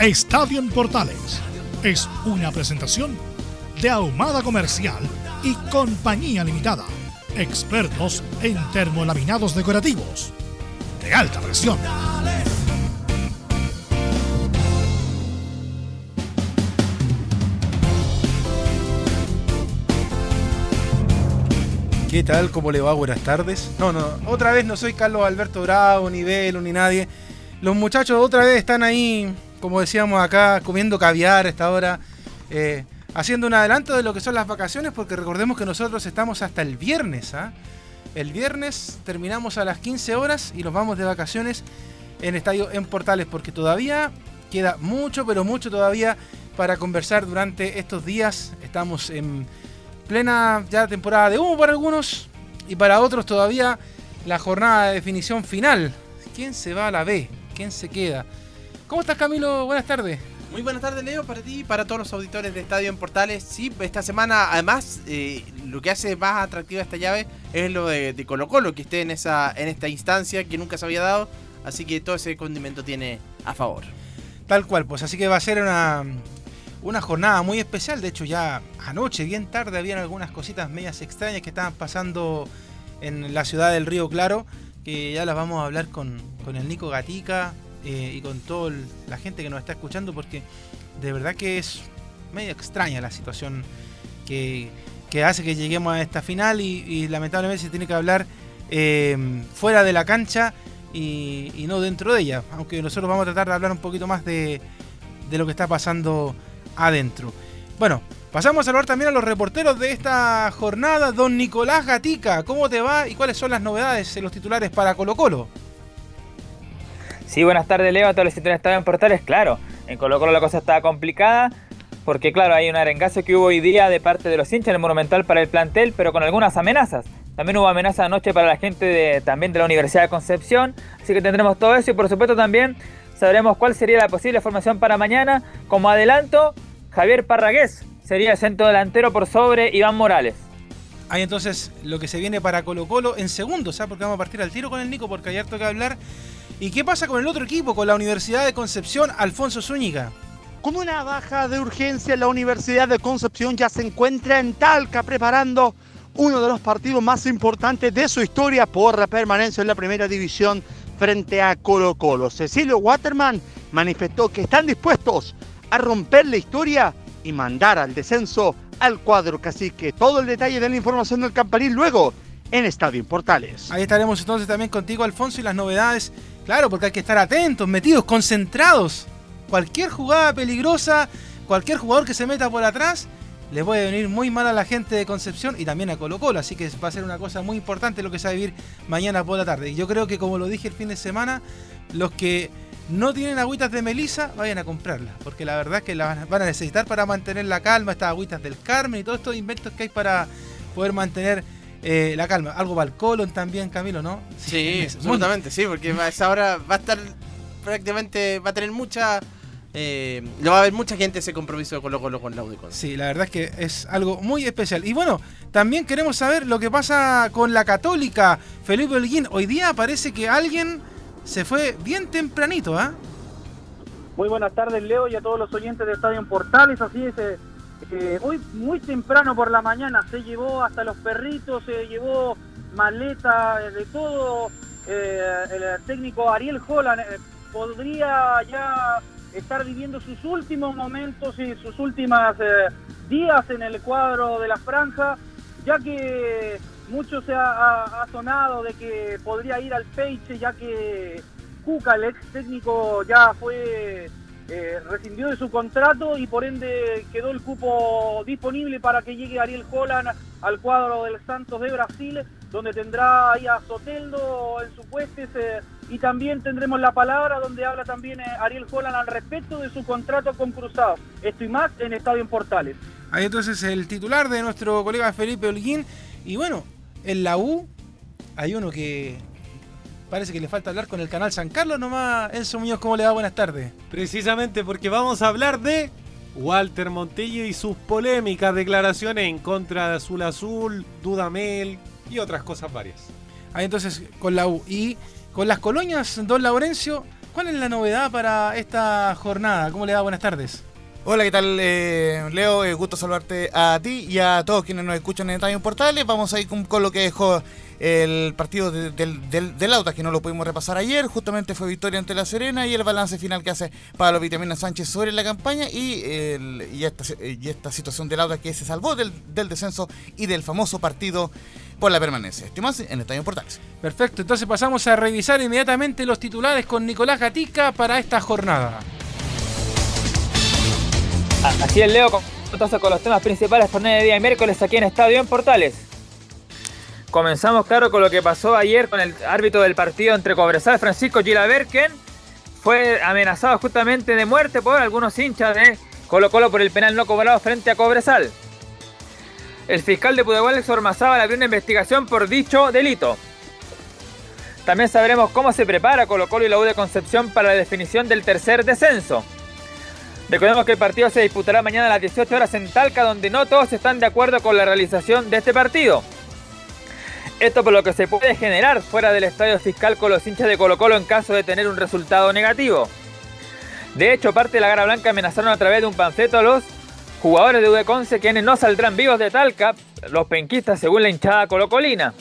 Estadio en Portales es una presentación de Ahumada Comercial y Compañía Limitada. Expertos en termolaminados decorativos de alta presión. ¿Qué tal? ¿Cómo le va? Buenas tardes. No, no, otra vez no soy Carlos Alberto Bravo, ni Velo, ni nadie. Los muchachos otra vez están ahí, como decíamos acá, comiendo caviar a esta hora. Eh, haciendo un adelanto de lo que son las vacaciones, porque recordemos que nosotros estamos hasta el viernes. ¿ah? El viernes terminamos a las 15 horas y nos vamos de vacaciones en Estadio en Portales, porque todavía queda mucho, pero mucho todavía para conversar durante estos días. Estamos en plena ya temporada de humo para algunos y para otros todavía la jornada de definición final. ¿Quién se va a la B? ¿Quién se queda? ¿Cómo estás Camilo? Buenas tardes. Muy buenas tardes, Leo, para ti y para todos los auditores de Estadio en Portales. Sí, esta semana, además, eh, lo que hace más atractiva esta llave es lo de, Colo Colo, que esté en, esa, en esta instancia que nunca se había dado. Así que todo ese condimento tiene a favor. Tal cual, pues así que va a ser una, una jornada muy especial. De hecho, ya anoche, bien tarde, habían algunas cositas medias extrañas que estaban pasando en la ciudad del Río Claro, que ya las vamos a hablar con, con el Nico Gatica, eh, y con toda la gente que nos está escuchando, porque de verdad que es medio extraña la situación que, hace que lleguemos a esta final y, lamentablemente se tiene que hablar eh, fuera de la cancha y, no dentro de ella, aunque nosotros vamos a tratar de hablar un poquito más de, de lo que está pasando adentro. Bueno, pasamos a saludar también a los reporteros de esta jornada. Don Nicolás Gatica, ¿cómo te va y cuáles son las novedades en los titulares para Colo Colo? Sí, buenas tardes, Leo, a todos los que están en Portales. Claro, en Colo Colo la cosa estaba complicada porque, claro, hay un arengazo que hubo hoy día de parte de los hinchas en el Monumental para el plantel, pero con algunas amenazas. También hubo amenaza anoche para la gente de, también de la Universidad de Concepción, así que tendremos todo eso y, por supuesto, también sabremos cuál sería la posible formación para mañana. Como adelanto, Javier Parragués sería el centro delantero por sobre Iván Morales. Hay entonces lo que se viene para Colo Colo en segundos, ¿sabes? Porque vamos a partir al tiro con el Nico, porque hay harto que hablar ¿Y qué pasa con el otro equipo, con la Universidad de Concepción, Alfonso Zúñiga? Con una baja de urgencia, la Universidad de Concepción ya se encuentra en Talca preparando uno de los partidos más importantes de su historia por la permanencia en la primera división frente a Colo Colo. Cecilio Waterman manifestó que están dispuestos a romper la historia y mandar al descenso al cuadro cacique. Todo el detalle de la información del Campanil luego en Estadio Portales. Ahí estaremos entonces también contigo, Alfonso, y las novedades Claro, porque hay que estar atentos, metidos, concentrados. Cualquier jugada peligrosa, cualquier jugador que se meta por atrás, le puede venir muy mal a la gente de Concepción y también a Colo Colo. Así que va a ser una cosa muy importante lo que se va a vivir mañana por la tarde. Y yo creo que, como lo dije el fin de semana, los que no tienen agüitas de melisa, vayan a comprarlas. Porque la verdad es que las van a necesitar para mantener la calma, estas agüitas del Carmen y todos estos inventos que hay para poder mantener eh, la calma. Algo para el colon también, Camilo, ¿no? Sí, absolutamente, sí, porque a esa hora va a estar prácticamente, va a tener mucha... Eh, va a haber mucha gente ese compromiso de Colo Colo con la Udicon. Sí, la verdad es que es algo muy especial. Y bueno, también queremos saber lo que pasa con la Católica. Felipe Holguín, hoy día parece que alguien se fue bien tempranito, ¿ah? Muy buenas tardes, Leo, y a todos los oyentes de Estadio Portales. Así es, eh, hoy muy temprano por la mañana se llevó hasta los perritos, se llevó maleta, eh, de todo. Eh, el técnico Ariel Holland, eh, podría ya estar viviendo sus últimos momentos y sus últimas eh, días en el cuadro de la franja, ya que mucho se ha, sonado de que podría ir al Peiche, ya que Cuca, ex técnico, ya fue eh, rescindió de su contrato y por ende quedó el cupo disponible para que llegue Ariel Holland al cuadro del Santos de Brasil, donde tendrá ahí a Soteldo en su puestes eh, y también tendremos la palabra donde habla también eh, Ariel Holland al respecto de su contrato con Cruzado. Esto y más en Estadio en Portales. Ahí entonces el titular de nuestro colega Felipe Holguín. Y bueno, en la U hay uno que Parece que le falta hablar con el canal San Carlos nomás. Enzo Muñoz, ¿cómo le va? Buenas tardes. Precisamente porque vamos a hablar de Walter Montillo y sus polémicas declaraciones en contra de Azul Azul, Dudamel y otras cosas varias. Ahí entonces con la U. Y con las colonias, don Laurencio, ¿cuál es la novedad para esta jornada? ¿Cómo le va? Buenas tardes. Hola, ¿qué tal, eh, Leo? Eh, gusto saludarte a ti y a todos quienes nos escuchan en Estadio Portales. Vamos a ir con, con lo que dejó el partido del, del, Autas, que no lo pudimos repasar ayer, justamente fue victoria ante La Serena y el balance final que hace Pablo Vitamina Sánchez sobre la campaña y, y, esta, y esta situación del Autas que se salvó del, descenso y del famoso partido por la permanencia. Esto más en Estadio Portales. Perfecto, entonces pasamos a revisar inmediatamente los titulares con Nicolás Gatica para esta jornada. Así es, Leo, entonces con los temas principales jornada de día y miércoles aquí en Estadio en Portales. Comenzamos, claro, con lo que pasó ayer con el árbitro del partido entre Cobresal, Francisco Gilaberken. Fue amenazado justamente de muerte por algunos hinchas de Colo Colo por el penal no cobrado frente a Cobresal. El fiscal de Pudahuel, Héctor abrió una investigación por dicho delito. También sabremos cómo se prepara Colo Colo y la U de Concepción para la definición del tercer descenso. Recordemos que el partido se disputará mañana a las 18 horas en Talca, donde no todos están de acuerdo con la realización de este partido. Esto por lo que se puede generar fuera del estadio fiscal con los hinchas de Colo Colo en caso de tener un resultado negativo. De hecho, parte de la Gara Blanca amenazaron a través de un panfleto a los jugadores de Udeconce quienes no saldrán vivos de Talca, los penquistas según la hinchada colocolina.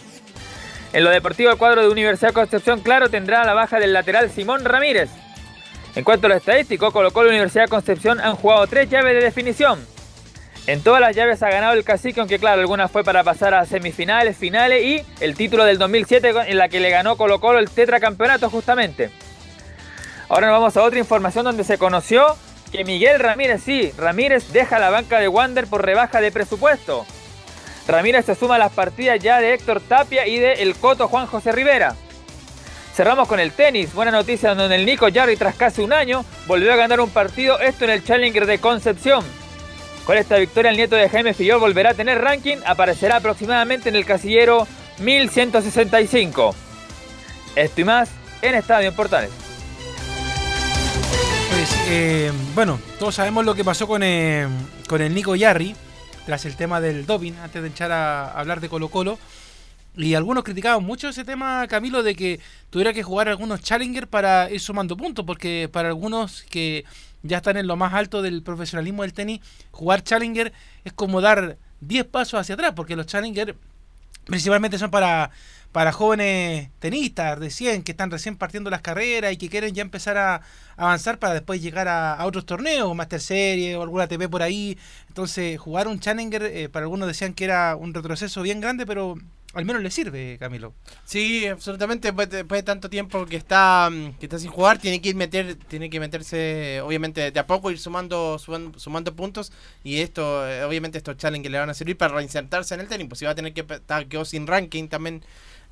En lo deportivo, el cuadro de Universidad Concepción, claro, tendrá la baja del lateral Simón Ramírez. En cuanto a lo estadístico, Colo Colo y Universidad Concepción han jugado tres llaves de definición. En todas las llaves ha ganado el cacique, aunque claro, algunas fue para pasar a semifinales, finales y el título del 2007 en la que le ganó Colo Colo el tetracampeonato justamente. Ahora nos vamos a otra información donde se conoció que Miguel Ramírez, sí, Ramírez deja la banca de Wander por rebaja de presupuesto. Ramírez se suma a las partidas ya de Héctor Tapia y de El Coto Juan José Rivera. Cerramos con el tenis. Buena noticia donde el Nico Jarry tras casi un año volvió a ganar un partido, esto en el Challenger de Concepción. Con esta victoria el nieto de Jaime Fillol volverá a tener ranking, aparecerá aproximadamente en el casillero 1165. Esto y más en Estadio Portales. Pues, eh, bueno, todos sabemos lo que pasó con, eh, con el Nico Yarri tras el tema del doping, antes de echar a hablar de Colo Colo. Y algunos criticaban mucho ese tema, Camilo, de que tuviera que jugar algunos Challenger para ir sumando puntos, porque para algunos que ya están en lo más alto del profesionalismo del tenis, jugar Challenger es como dar 10 pasos hacia atrás, porque los Challenger principalmente son para, para jóvenes tenistas recién, que están recién partiendo las carreras y que quieren ya empezar a avanzar para después llegar a, otros torneos, Master Series o alguna TV por ahí. Entonces, jugar un Challenger, eh, para algunos decían que era un retroceso bien grande, pero al menos le sirve, Camilo. Sí, absolutamente. Después de, tanto tiempo que está mm, que está sin jugar, tiene que ir meter, tiene que meterse, obviamente, de a poco ir sumando, sumando, puntos. Y esto, eh, obviamente, estos challenges le van a servir para reinsertarse en el tenis. Pues si va a tener que estar quedó sin ranking también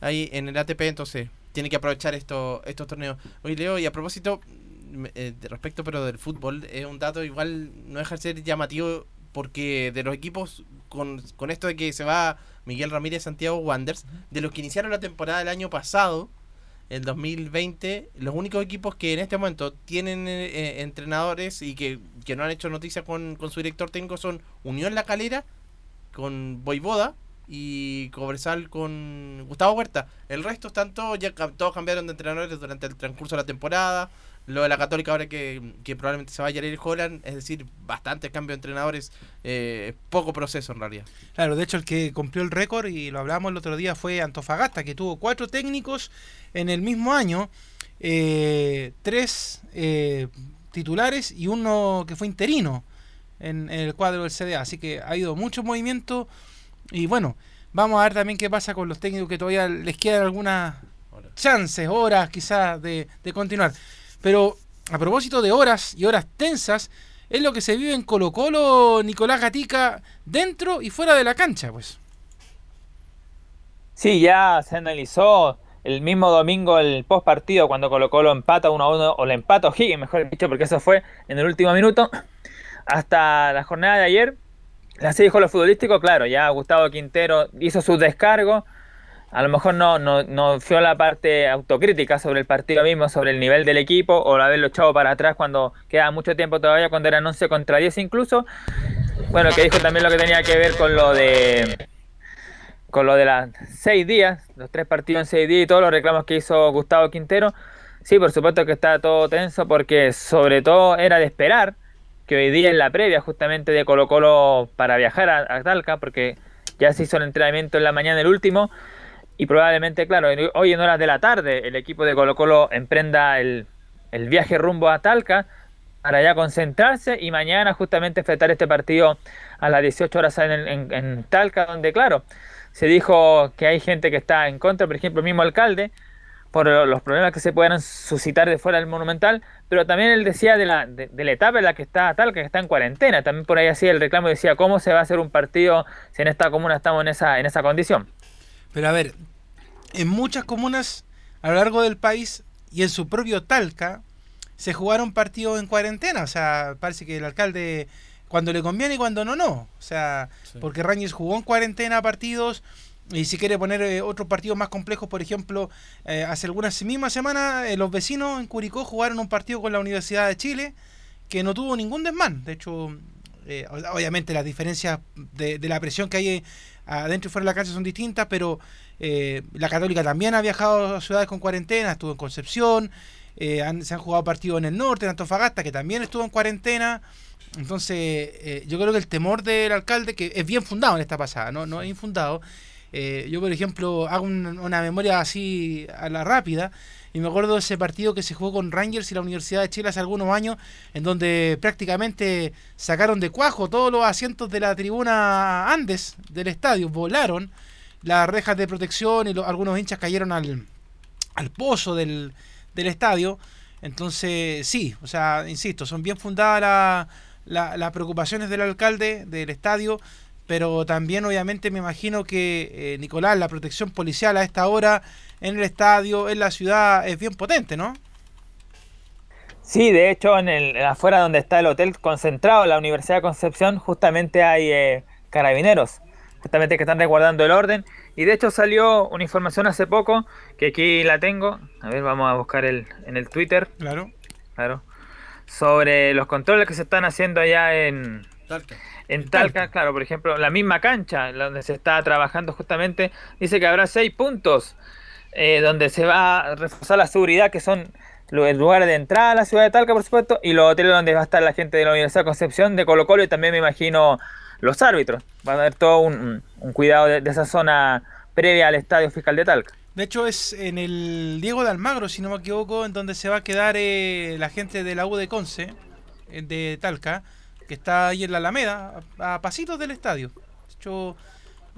ahí en el ATP, entonces tiene que aprovechar esto, estos torneos. Hoy Leo, y a propósito, eh, de respecto pero del fútbol, es un dato igual no deja de ser llamativo porque de los equipos con, con esto de que se va Miguel Ramírez Santiago Wanderers, de los que iniciaron la temporada del año pasado, el 2020, los únicos equipos que en este momento tienen eh, eh, entrenadores y que, no han hecho noticias con, su director técnico son Unión La Calera, con Boivoda y Cobresal con Gustavo Huerta. El resto están todos, ya todos cambiaron de entrenadores durante el transcurso de la temporada. Lo de la Católica ahora que, probablemente se vaya a ir Holland, es decir, bastante cambio de entrenadores, eh, poco proceso en realidad. Claro, de hecho el que cumplió el récord, y lo hablamos el otro día, fue Antofagasta, que tuvo cuatro técnicos en el mismo año. eh, tres eh, titulares y uno que fue interino en, en el cuadro del CDA. Así que ha habido mucho movimiento y bueno, vamos a ver también qué pasa con los técnicos que todavía les quedan algunas chances, horas quizás de, de continuar. Pero a propósito de horas y horas tensas, es lo que se vive en Colo Colo, Nicolás Gatica, dentro y fuera de la cancha, pues. Sí, ya se analizó el mismo domingo el post partido cuando Colo Colo empata 1 a 1 o le empata O'Higgins, mejor dicho, porque eso fue en el último minuto. Hasta la jornada de ayer, así dijo lo futbolístico, claro, ya Gustavo Quintero hizo su descargo. A lo mejor no, no, no fue la parte autocrítica sobre el partido mismo, sobre el nivel del equipo, o haberlo echado para atrás cuando queda mucho tiempo todavía, cuando eran 11 contra 10 incluso. Bueno, que dijo también lo que tenía que ver con lo de con lo de las seis días, los tres partidos en seis días y todos los reclamos que hizo Gustavo Quintero. Sí, por supuesto que está todo tenso porque sobre todo era de esperar que hoy día en la previa justamente de Colo Colo para viajar a, a Talca, porque ya se hizo el entrenamiento en la mañana el último, y probablemente, claro, hoy en horas de la tarde el equipo de Colo Colo emprenda el, el viaje rumbo a Talca para ya concentrarse y mañana justamente enfrentar este partido a las 18 horas en, en, en Talca, donde claro, se dijo que hay gente que está en contra, por ejemplo, el mismo alcalde, por los problemas que se puedan suscitar de fuera del monumental, pero también él decía de la, de, la etapa en la que está Talca, que está en cuarentena, también por ahí hacía el reclamo decía cómo se va a hacer un partido si en esta comuna estamos en esa, en esa condición. Pero a ver, en muchas comunas a lo largo del país y en su propio Talca se jugaron partidos en cuarentena. O sea, parece que el alcalde cuando le conviene y cuando no, no. O sea, sí. porque Rangers jugó en cuarentena partidos y si quiere poner eh, otros partidos más complejos, por ejemplo, eh, hace algunas mismas semanas eh, los vecinos en Curicó jugaron un partido con la Universidad de Chile que no tuvo ningún desmán. De hecho, eh, obviamente las diferencias de, de, la presión que hay adentro y fuera de la cancha son distintas, pero eh, la Católica también ha viajado a ciudades con cuarentena, estuvo en Concepción, eh, han, se han jugado partidos en el norte, en Antofagasta, que también estuvo en cuarentena. Entonces, eh, yo creo que el temor del alcalde, que es bien fundado en esta pasada, no, no es infundado. Eh, yo, por ejemplo, hago un, una memoria así a la rápida y me acuerdo de ese partido que se jugó con Rangers y la Universidad de Chile hace algunos años, en donde prácticamente sacaron de cuajo todos los asientos de la tribuna Andes del estadio, volaron las rejas de protección y algunos hinchas cayeron al, al pozo del, del estadio. Entonces, sí, o sea, insisto, son bien fundadas la, la, las preocupaciones del alcalde del estadio, pero también obviamente me imagino que eh, Nicolás, la protección policial a esta hora en el estadio, en la ciudad, es bien potente, ¿no? Sí, de hecho, en el afuera donde está el hotel concentrado, la Universidad de Concepción, justamente hay eh, carabineros, justamente que están resguardando el orden. Y de hecho salió una información hace poco, que aquí la tengo, a ver, vamos a buscar el, en el Twitter. Claro. Claro. Sobre los controles que se están haciendo allá en Talca. En Talca, claro, por ejemplo, la misma cancha donde se está trabajando justamente, dice que habrá seis puntos eh, donde se va a reforzar la seguridad, que son los lugares de entrada a la ciudad de Talca, por supuesto, y los hoteles donde va a estar la gente de la Universidad de Concepción, de Colo Colo, y también me imagino los árbitros. Va a haber todo un, un cuidado de, de, esa zona previa al Estadio Fiscal de Talca. De hecho, es en el Diego de Almagro, si no me equivoco, en donde se va a quedar eh, la gente de la U de Conce, eh, de Talca, que está ahí en la Alameda, a, pasitos del estadio. De hecho,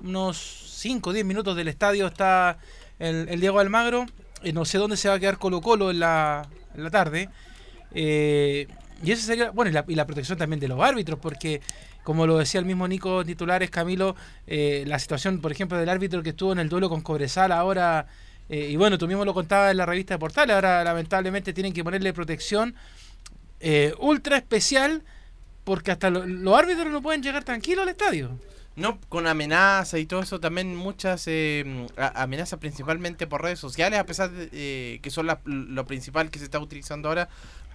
unos 5 o 10 minutos del estadio está el, Diego Almagro. Eh, no sé dónde se va a quedar Colo Colo en la, en la tarde. Eh, y ese sería, bueno, y la, protección también de los árbitros, porque como lo decía el mismo Nico Titulares, Camilo, eh, la situación, por ejemplo, del árbitro que estuvo en el duelo con Cobresal ahora, eh, y bueno, tú mismo lo contabas en la revista de Portales, ahora lamentablemente tienen que ponerle protección ultra especial, porque hasta lo, los árbitros no pueden llegar tranquilos al estadio. No, con amenaza y todo eso, también muchas eh, amenazas principalmente por redes sociales, a pesar de eh, que son la, lo principal que se está utilizando ahora,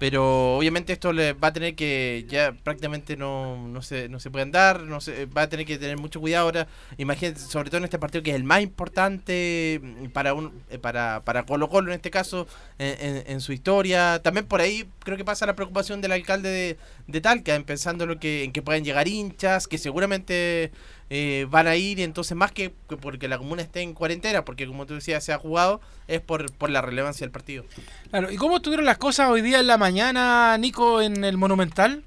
pero obviamente esto le va a tener que, ya prácticamente no, no, se, no se puede andar, no se, va a tener que tener mucho cuidado ahora, imagínate, sobre todo en este partido que es el más importante para un para, para Colo Colo en este caso, en, en, en su historia, también por ahí creo que pasa la preocupación del alcalde de, de Talca, en pensando lo que, en que puedan llegar hinchas, que seguramente eh, van a ir y entonces más que, que porque la comuna esté en cuarentena, porque como tú decías se ha jugado, es por, por la relevancia del partido. Claro, ¿y cómo estuvieron las cosas hoy día en la mañana, Nico, en el Monumental?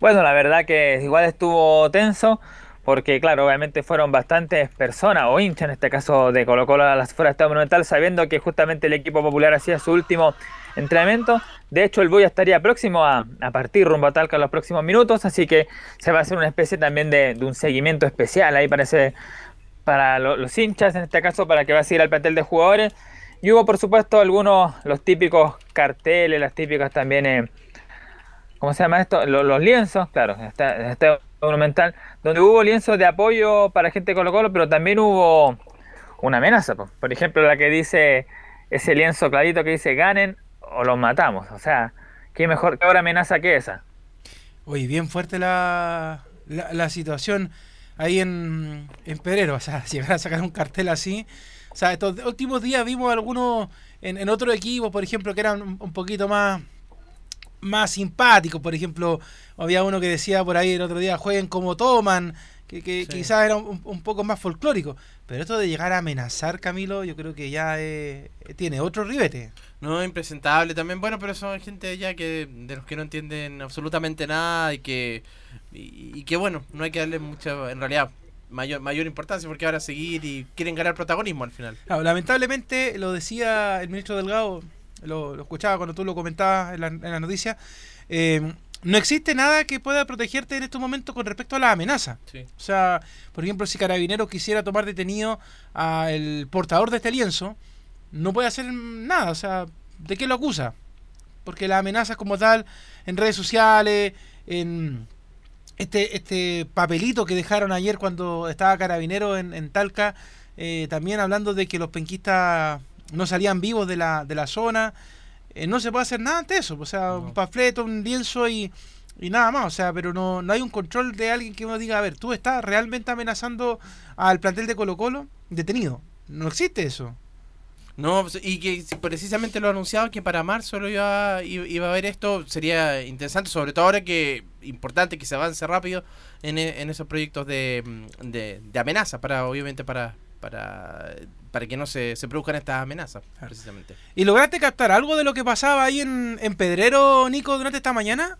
Bueno, la verdad que igual estuvo tenso, porque claro, obviamente fueron bastantes personas, o hinchas en este caso de Colo Colo a las fueras Estadio Monumental, sabiendo que justamente el equipo popular hacía su último entrenamiento. De hecho, el Boya estaría próximo a, partir rumbo a Talca en los próximos minutos, así que se va a hacer una especie también de, un seguimiento especial ahí para lo- los hinchas, en este caso para que va a seguir al plantel de jugadores. Y hubo, por supuesto, algunos, los típicos carteles, las típicas también... eh, ¿cómo se llama esto? Lo- Los, lienzos, claro, está, monumental, donde hubo lienzos de apoyo para gente de Colo Colo, pero también hubo una amenaza, po. por ejemplo, la que dice ese lienzo clarito que dice ganen o los matamos, o sea, qué mejor, qué amenaza que esa. Oye, bien fuerte la, la, situación ahí en, en Pedrero. O sea, llegar a sacar un cartel así. O sea, estos últimos días vimos algunos en, en otros equipos, por ejemplo, que eran un poquito más, más simpáticos. Por ejemplo, había uno que decía por ahí el otro día, jueguen como toman, que, que Sí. quizás era un, un poco más folclórico. Pero esto de llegar a amenazar, Camilo, yo creo que ya eh, tiene otro ribete. No, impresentable también. Bueno, pero son gente ya que de los que no entienden absolutamente nada y que y, y que bueno, no hay que darle mucha en realidad mayor mayor importancia porque ahora seguir y quieren ganar protagonismo al final. Claro, lamentablemente, lo decía el ministro Delgado, lo, lo escuchaba cuando tú lo comentabas en la, en la noticia, eh, no existe nada que pueda protegerte en estos momentos con respecto a la amenaza. Sí. O sea, por ejemplo, si Carabineros quisiera tomar detenido al portador de este lienzo, no puede hacer nada. O sea, ¿de qué lo acusa? Porque las amenazas como tal, en redes sociales, en este, este papelito que dejaron ayer cuando estaba Carabinero en, en Talca, eh, también hablando de que los penquistas no salían vivos de la, de la zona. Eh, no se puede hacer nada ante eso. O sea, un panfleto, un lienzo y, y nada más. O sea, pero no, no hay un control de alguien que uno diga, a ver, tú estás realmente amenazando al plantel de Colo Colo detenido. No existe eso. No, pues, y que precisamente lo anunciado que para marzo lo iba, iba iba a haber esto, sería interesante, sobre todo ahora que importante que se avance rápido en, en esos proyectos de, de, de amenaza, para obviamente para para, para que no se, se produzcan estas amenazas, precisamente. ¿Y lograste captar algo de lo que pasaba ahí en, en Pedrero, Nico, durante esta mañana?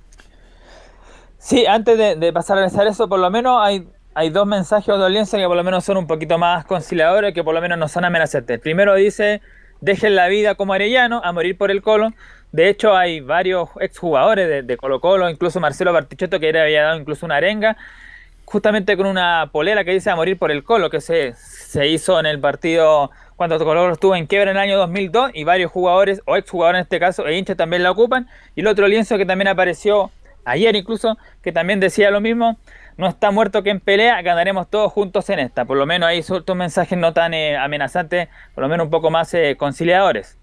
Sí, antes de, de pasar a analizar eso, por lo menos hay, hay dos mensajes o dos lienzos que por lo menos son un poquito más conciliadores, que por lo menos no son amenazantes. El primero dice, dejen la vida como Arellano, a morir por el Colo. De hecho, hay varios exjugadores de, de Colo Colo, incluso Marcelo Bartichotto, que le había dado incluso una arenga, justamente con una polera que dice a morir por el Colo, que se, se hizo en el partido cuando Colo Colo estuvo en quiebra en el año 2002, y varios jugadores, o exjugadores en este caso, e hinchas también la ocupan. Y el otro lienzo que también apareció ayer incluso, que también decía lo mismo, no está muerto que en pelea, ganaremos todos juntos en esta. Por lo menos ahí suelto mensajes no tan eh, amenazantes, por lo menos un poco más eh, conciliadores.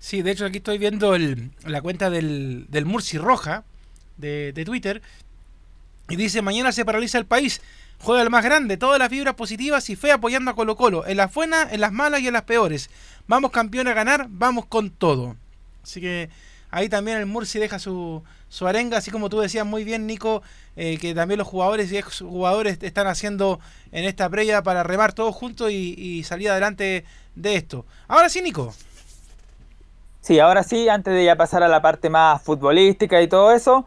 Sí, de hecho aquí estoy viendo el- la cuenta del, del Murci Roja de, de Twitter y dice, mañana se paraliza el país, juega el más grande, todas las fibras positivas y fe apoyando a Colo Colo, en las buenas, en las malas y en las peores. Vamos campeón a ganar, vamos con todo. Así que ahí también el Murci deja su, su arenga, así como tú decías muy bien, Nico, eh, que también los jugadores y exjugadores están haciendo en esta previa para remar todos juntos y, y salir adelante de esto. Ahora sí, Nico. Sí, ahora sí, antes de ya pasar a la parte más futbolística y todo eso,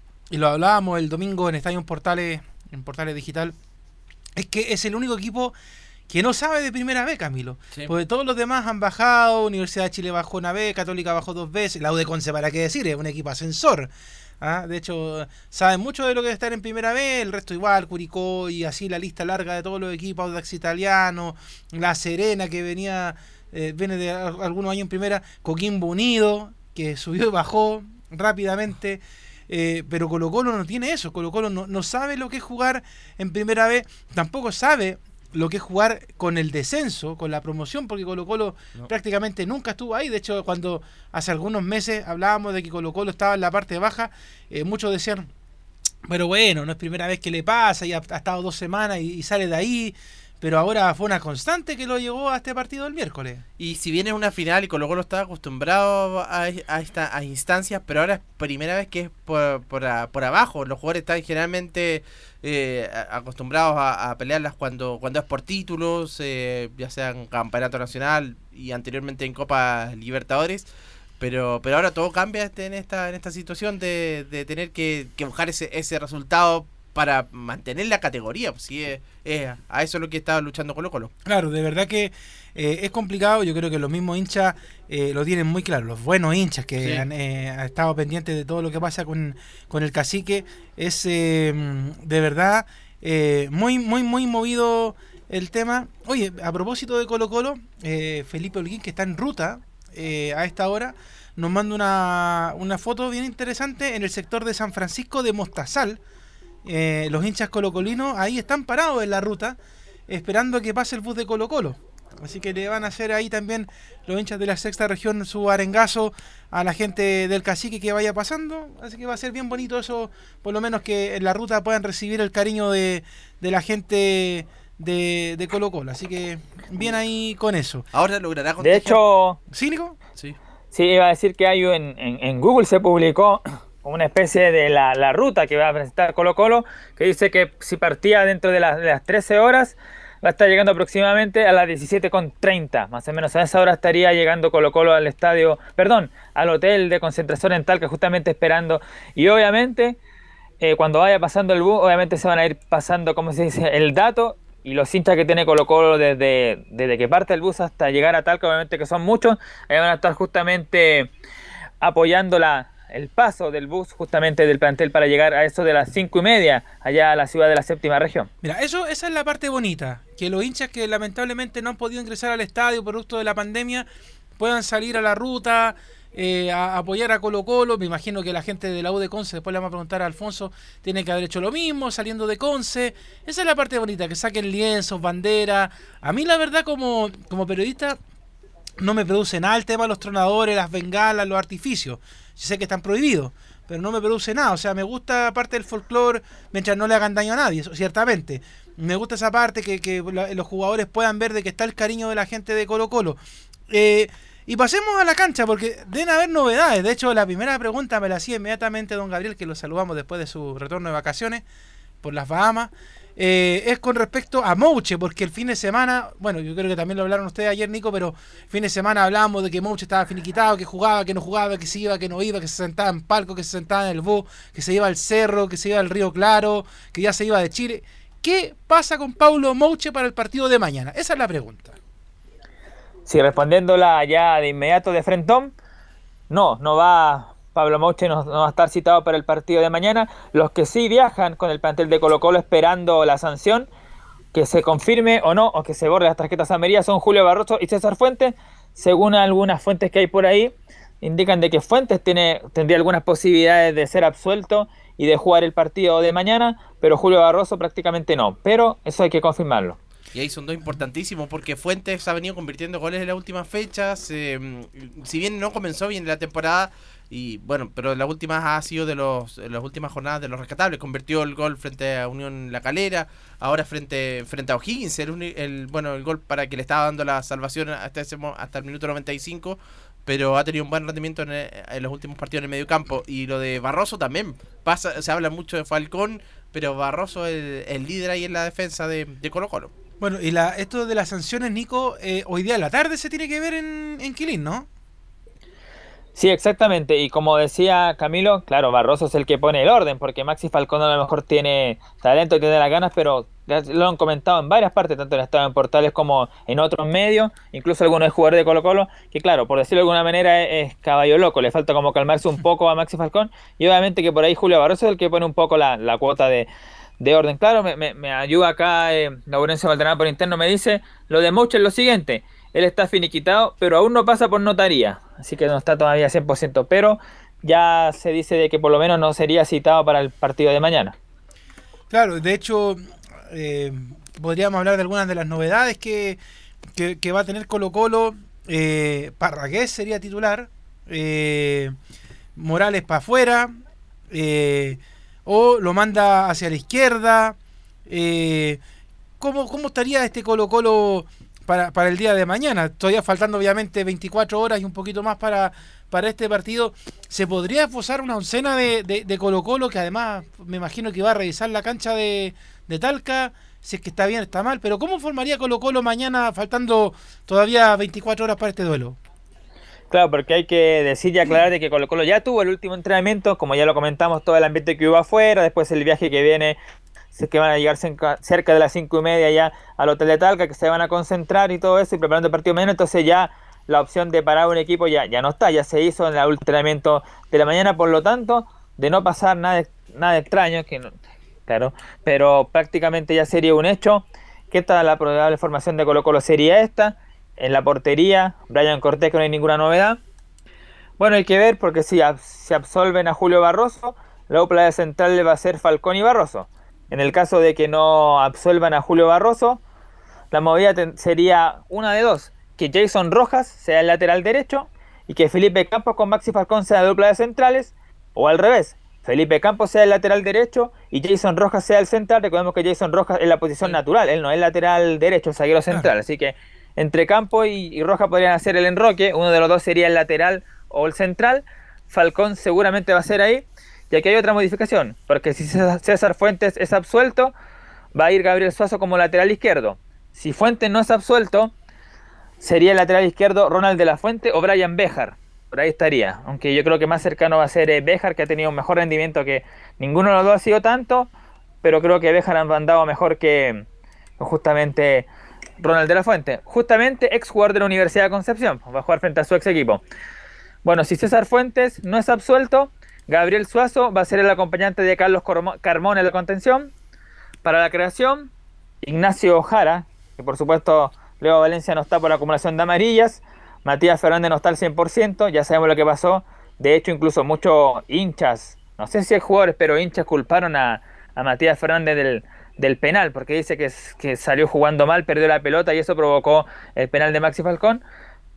y lo hablábamos el domingo en Estadio Portales, en Portales Digital, es que es el único equipo que no sabe de primera vez, Camilo. Sí. Porque todos los demás han bajado, Universidad de Chile bajó una vez, Católica bajó dos veces, la U de Conce, para qué decir, es un equipo ascensor. ¿ah? De hecho, saben mucho de lo que es estar en primera vez, el resto igual, Curicó y así la lista larga de todos los equipos, Audax Italiano, La Serena que venía, eh, viene de al- algunos años en primera, Coquimbo Unido, que subió y bajó rápidamente. Eh, pero Colo Colo no tiene eso, Colo Colo no, no sabe lo que es jugar en primera vez, tampoco sabe lo que es jugar con el descenso, con la promoción, porque Colo Colo prácticamente nunca estuvo ahí. De hecho, cuando hace algunos meses hablábamos de que Colo Colo estaba en la parte baja, eh, muchos decían, pero bueno, no es primera vez que le pasa, ya ha, estado dos semanas y, y sale de ahí. Pero ahora fue una constante que lo llevó a este partido el miércoles. Y si bien es una final y Colo Colo está acostumbrado a, a, esta, a instancias, pero ahora es primera vez que es por, por, a- por abajo. Los jugadores están generalmente eh, acostumbrados a, a pelearlas cuando, cuando es por títulos, eh, ya sea en Campeonato Nacional y anteriormente en Copa Libertadores. Pero, pero ahora todo cambia este- en esta, en esta situación de, de tener que, que buscar ese, ese resultado para mantener la categoría. Pues, sí, es- es a eso es lo que estaba luchando Colo Colo. Claro, de verdad que eh, es complicado. Yo creo que los mismos hinchas eh, lo tienen muy claro. Los buenos hinchas que Sí. han, eh, han estado pendientes de todo lo que pasa con, con el cacique. Es eh, de verdad eh, muy, muy, muy movido el tema. Oye, a propósito de Colo Colo, eh, Felipe Holguín, que está en ruta eh, a esta hora, nos manda una, una foto bien interesante en el sector de San Francisco de Mostazal. Eh, los hinchas colocolinos ahí están parados en la ruta esperando a que pase el bus de Colo Colo. Así que le van a hacer ahí también los hinchas de la sexta región su arengazo a la gente del cacique que vaya pasando. Así que va a ser bien bonito eso, por lo menos que en la ruta puedan recibir el cariño de, de la gente de, de Colo Colo. Así que bien ahí con eso. Ahora logrará De contagiar- hecho, ¿Sí, Nico? Sí. Sí, iba a decir que hay en, en, en Google se publicó una especie de la, la ruta que va a presentar Colo Colo, que dice que si partía dentro de, las- de las 13 horas, va a estar llegando aproximadamente a las 17.30, más o menos a esa hora estaría llegando Colo Colo al estadio, perdón, al hotel de concentración en Talca, justamente esperando, y obviamente eh, cuando vaya pasando el bus, obviamente se van a ir pasando, como se dice, el dato y los hinchas que tiene Colo Colo desde, desde que parte el bus hasta llegar a Talca, obviamente que son muchos, ahí van a estar justamente apoyando la, el paso del bus justamente del plantel para llegar a eso de las cinco y media allá a la ciudad de la séptima región. Mira, eso, esa es la parte bonita, que los hinchas que lamentablemente no han podido ingresar al estadio producto de la pandemia puedan salir a la ruta, eh, a apoyar a Colo Colo. Me imagino que la gente de la U de Conce, después le vamos a preguntar a Alfonso, tiene que haber hecho lo mismo, saliendo de Conce. Esa es la parte bonita, que saquen lienzos, banderas. A mí la verdad como, como periodista no me produce nada el tema de los tronadores, las bengalas, los artificios. Sé que están prohibidos, pero no me produce nada. O sea, me gusta parte del folclore mientras no le hagan daño a nadie, ciertamente. Me gusta esa parte que, que los jugadores puedan ver de que está el cariño de la gente de Colo Colo. Eh, y pasemos a la cancha, porque deben haber novedades. De hecho, la primera pregunta me la hacía inmediatamente don Gabriel, que lo saludamos después de su retorno de vacaciones por las Bahamas. Eh, es con respecto a Mouche, porque el fin de semana, bueno, yo creo que también lo hablaron ustedes ayer, Nico, pero fin de semana hablábamos de que Mouche estaba finiquitado, que jugaba, que no jugaba, que se iba, que no iba, que se sentaba en palco, que se sentaba en el bus, que se iba al cerro, que se iba al Río Claro, que ya se iba de Chile. ¿Qué pasa con Paulo Mouche para el partido de mañana? Esa es la pregunta. Sí, respondiéndola ya de inmediato de frentón, no, no va Pablo Mouche, no, va a estar citado para el partido de mañana. Los que sí viajan con el plantel de Colo Colo esperando la sanción, que se confirme o no, o que se borre las tarjetas amarillas, son Julio Barroso y César Fuentes. Según algunas fuentes que hay por ahí, indican de que Fuentes tiene, tendría algunas posibilidades de ser absuelto y de jugar el partido de mañana, pero Julio Barroso prácticamente no. Pero eso hay que confirmarlo. Y ahí son dos importantísimos porque Fuentes ha venido convirtiendo goles en las últimas fechas. eh, si bien no comenzó bien la temporada, y bueno, pero las últimas ha sido de los las últimas jornadas de los rescatables. Convirtió el gol frente a Unión La Calera, ahora frente frente a O'Higgins, el, el bueno el gol para que le estaba dando la salvación hasta ese hasta el minuto 95. Pero ha tenido un buen rendimiento en, eh, en los últimos partidos en el medio campo. Y lo de Barroso también. pasa Se habla mucho de Falcón, pero Barroso es el, el líder ahí en la defensa de, de Colo Colo. Bueno, y la, esto de las sanciones, Nico, eh, hoy día a la tarde se tiene que ver en, en Quilín, ¿no? Sí, exactamente. Y como decía Camilo, claro, Barroso es el que pone el orden, porque Maxi Falcón a lo mejor tiene talento tiene las ganas, pero lo han comentado en varias partes, tanto en Estado en Portales como en otros medios, incluso algunos jugadores de Colo Colo, que claro, por decirlo de alguna manera es, es caballo loco, le falta como calmarse un poco a Maxi Falcón, y obviamente que por ahí Julio Barroso es el que pone un poco la, cuota de, de orden. Claro, me, me- me ayuda acá eh, Laurencio Valderrama por interno, me dice, lo de Mouche es lo siguiente, él está finiquitado, pero aún no pasa por notaría, así que no está todavía 100%, pero ya se dice de que por lo menos no sería citado para el partido de mañana. Claro, de hecho, eh, podríamos hablar de algunas de las novedades que, que, va a tener Colo Colo. Eh, Parragués sería titular. eh, Morales para afuera. eh, o lo manda hacia la izquierda. ¿cómo, ¿Cómo estaría este Colo Colo para, el día de mañana? Todavía faltando obviamente 24 horas y un poquito más para, para este partido. ¿Se podría esbozar una oncena de, de, de Colo Colo que además me imagino que va a revisar la cancha de, de Talca? Si es que está bien, está mal. Pero ¿cómo formaría Colo Colo mañana faltando todavía 24 horas para este duelo? Claro, porque hay que decir y aclarar de que Colo Colo ya tuvo el último entrenamiento, como ya lo comentamos, todo el ambiente que hubo afuera, después el viaje que viene, que van a llegar cerca, de las cinco y media ya al hotel de Talca, que se van a concentrar y todo eso, y preparando el partido mañana, entonces ya la opción de parar un equipo ya, ya no está, ya se hizo en el entrenamiento de la mañana, por lo tanto, de no pasar nada, nada extraño, que no- claro, pero prácticamente ya sería un hecho, que esta la probable formación de Colo Colo sería esta, en la portería, Brian Cortés que no hay ninguna novedad. Bueno, hay que ver porque si se absolven a Julio Barroso, la dupla de central va a ser Falcón y Barroso. En el caso de que no absuelvan a Julio Barroso, la movida sería una de dos, que Jason Rojas sea el lateral derecho y que Felipe Campos con Maxi Falcón sea la dupla de centrales, o al revés, Felipe Campos sea el lateral derecho y Jason Rojas sea el central. Recordemos que Jason Rojas es la posición natural, él no es lateral derecho, es zaguero central, así que entre Campos y, y Rojas podrían hacer el enroque, uno de los dos sería el lateral o el central, Falcón seguramente va a ser ahí, y aquí hay otra modificación, porque si César Fuentes es absuelto, va a ir Gabriel Suazo como lateral izquierdo. Si Fuentes no es absuelto, sería el lateral izquierdo Ronald de la Fuente o Brian Bejar. Por ahí estaría. Aunque yo creo que más cercano va a ser eh, Bejar, que ha tenido un mejor rendimiento que ninguno de los dos ha sido tanto. Pero creo que Bejar ha andado mejor que justamente Ronald de la Fuente. Justamente ex jugador de la Universidad de Concepción. Va a jugar frente a su ex equipo. Bueno, si César Fuentes no es absuelto, Gabriel Suazo va a ser el acompañante de Carlos Carmona en la contención. Para la creación, Ignacio Jara, que por supuesto Leo Valencia no está por la acumulación de amarillas. Matías Fernández no está al 100%, ya sabemos lo que pasó. De hecho, incluso muchos hinchas, no sé si hay jugadores, pero hinchas culparon a, Matías Fernández del, penal, porque dice que, es- que salió jugando mal, perdió la pelota y eso provocó el penal de Maxi Falcón.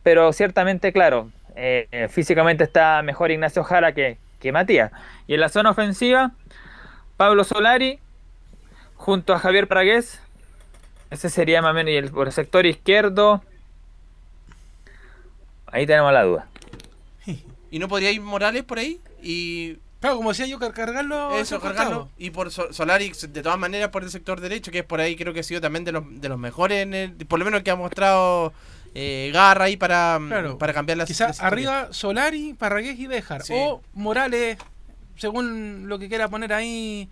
Pero ciertamente, claro, eh, eh, físicamente está mejor Ignacio Jara que, que Matías. Y en la zona ofensiva, Pablo Solari junto a Javier Pragués. Ese sería más o menos. Y el, por el sector izquierdo. Ahí tenemos la duda. ¿Y no podría ir Morales por ahí? Y Claro, como decía yo, car- cargarlo. eso, cargarlo. costado. Y por Sol- Solari, de todas maneras, por el sector derecho, que es por ahí creo que ha sido también de los, de los mejores, en el- por lo menos que ha mostrado eh, garra ahí para, Claro. para cambiar las Quizás arriba Solari, Parragués y Bejar. Sí. O Morales, según lo que quiera poner ahí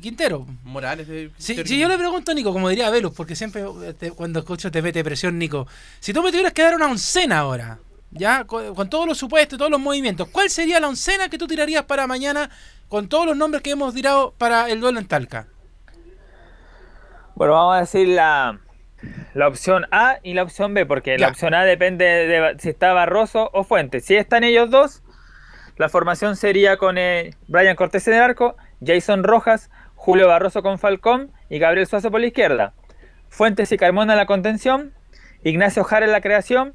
Quintero. Morales. de- Si, si yo le pregunto a Nico, como diría Velus, porque siempre eh, te- cuando escucho te mete presión, Nico. Si tú me tuvieras que dar una oncena ahora, ya, con, con todos los supuestos, todos los movimientos, ¿cuál sería la oncena que tú tirarías para mañana con todos los nombres que hemos tirado para el duelo en Talca? Bueno, vamos a decir la, la opción A y la opción B, porque Ya. la opción A depende de si está Barroso o Fuentes. Si están ellos dos, la formación sería con eh, Brian Cortés en el arco, Jason Rojas, Julio Barroso con Falcón y Gabriel Suazo por la izquierda. Fuentes y Carmona en la contención, Ignacio Jara en la creación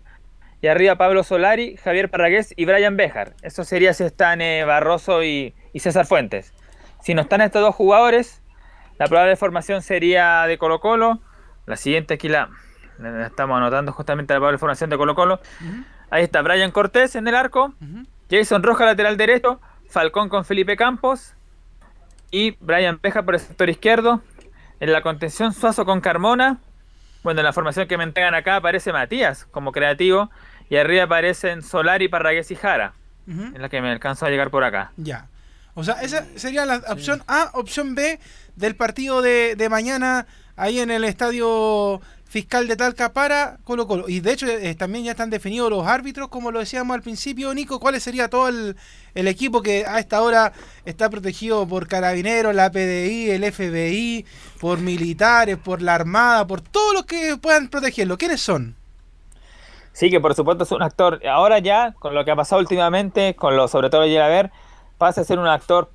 y arriba Pablo Solari, Javier Parragués y Brian Bejar. Eso sería si están eh, Barroso y, y César Fuentes. Si no están estos dos jugadores, la probable formación sería de Colo Colo. La siguiente aquí la, la estamos anotando justamente la probable formación de Colo Colo. Ahí está Brian Cortés en el arco. Jason Roja lateral derecho. Falcón con Felipe Campos. Y Brian Peja por el sector izquierdo. En la contención Suazo con Carmona. Bueno, en la formación que me entregan acá aparece Matías como creativo. Y arriba aparecen Solari, Parragués y Jara. Es la que me alcanza a llegar por acá. Ya. O sea, esa sería la opción A, opción B del partido de, de mañana ahí en el estadio fiscal de Talca para Colo Colo. Y de hecho eh, también ya están definidos los árbitros, como lo decíamos al principio, Nico. ¿Cuál sería todo el, equipo que a esta hora está protegido por carabineros, la PDI, el FBI, por militares, por la Armada, por todos los que puedan protegerlo? ¿Quiénes son? Sí, que por supuesto es un actor. Ahora ya, con lo que ha pasado últimamente, con lo sobre todo a ver, pasa a ser un actor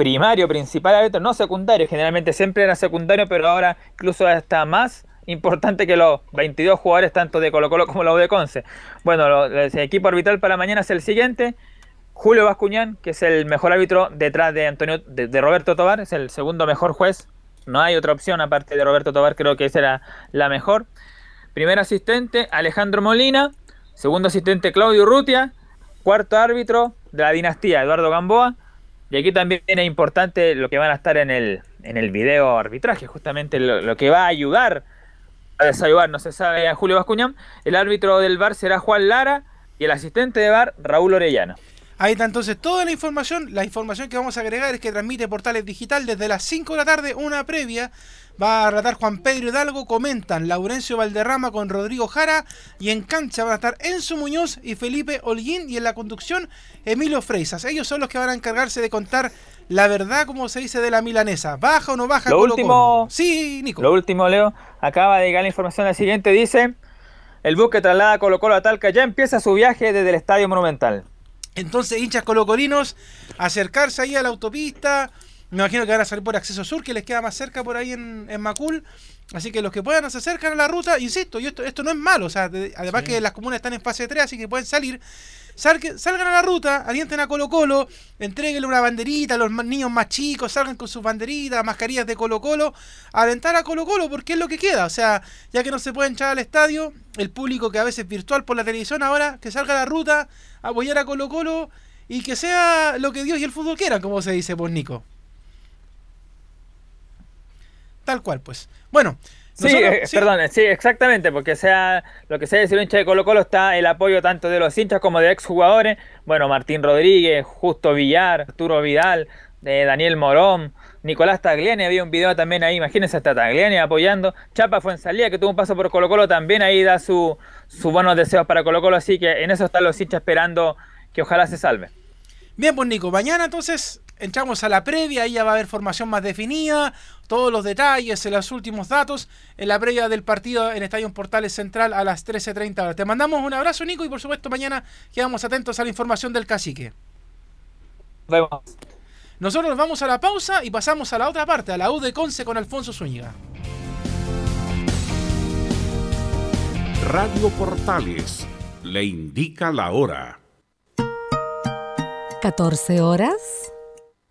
primario, principal, no secundario. Generalmente siempre era secundario, pero ahora incluso está más importante que los 22 jugadores tanto de Colo Colo como los de Conce. Bueno, el equipo arbitral para mañana es el siguiente. Julio Bascuñán, que es el mejor árbitro detrás de Antonio de, Roberto Tobar, es el segundo mejor juez. No hay otra opción aparte de Roberto Tobar, creo que esa era la mejor. Primer asistente, Alejandro Molina. Segundo asistente, Claudio Rutia. Cuarto árbitro de la dinastía, Eduardo Gamboa. Y aquí también es importante lo que van a estar en el, en el video arbitraje, justamente lo, que va a ayudar a desayunar, no se sabe, a Julio Bascuñán. El árbitro del bar será Juan Lara y el asistente de bar Raúl Orellano. Ahí está entonces toda la información. La información que vamos a agregar es que transmite Portales Digital desde las 5 de la tarde, una previa. Va a relatar Juan Pedro Hidalgo, comentan Laurencio Valderrama con Rodrigo Jara y en cancha van a estar Enzo Muñoz y Felipe Holguín y en la conducción Emilio Freisas. Ellos son los que van a encargarse de contar la verdad, como se dice, de la milanesa. ¿Baja o no baja? Lo último, Sí, Nico. Lo último, Leo, acaba de llegar la información la siguiente, dice... El buque traslada a Colo Colo a Talca ya empieza su viaje desde el Estadio Monumental. Entonces, hinchas colocolinos, acercarse ahí a la autopista. Me imagino que van a salir por acceso sur, que les queda más cerca por ahí en, Macul. Así que los que puedan se acercan a la ruta, insisto, y esto, esto no es malo, o sea, además que las comunas están en fase 3, así que pueden salir. Salgan a la ruta, alienten a Colo Colo, entreguenle una banderita a los niños más chicos, salgan con sus banderitas, mascarillas de Colo Colo, alentar a Colo Colo porque es lo que queda. O sea, ya que no se puede entrar al estadio, el público que a veces es virtual por la televisión ahora, que salga a la ruta, apoyar a Colo Colo y que sea lo que Dios y el fútbol quieran, como se dice, pues Nico. Tal cual, pues. Bueno. Eh, sí, perdón, sí, exactamente, porque sea lo que sea decir hincha de Colo Colo está el apoyo tanto de los hinchas como de exjugadores. Bueno, Martín Rodríguez, Justo Villar, Arturo Vidal, de Daniel Morón, Nicolás Tagliani, había un video también ahí, imagínense hasta Tagliani apoyando. Chapa fue en salida, que tuvo un paso por Colo Colo, también ahí da sus su buenos deseos para Colo Colo, así que en eso están los hinchas esperando que ojalá se salve. Bien, pues Nico, mañana entonces entramos a la previa, ahí ya va a haber formación más definida, todos los detalles, los últimos datos, en la previa del partido en Estadio Portales Central a las 13.30 horas. Te mandamos un abrazo, Nico, y por supuesto mañana quedamos atentos a la información del cacique. Nos vemos. Nosotros vamos a la pausa y pasamos a la otra parte, a la U de Conce con Alfonso Zúñiga. Radio Portales le indica la hora. 14 horas,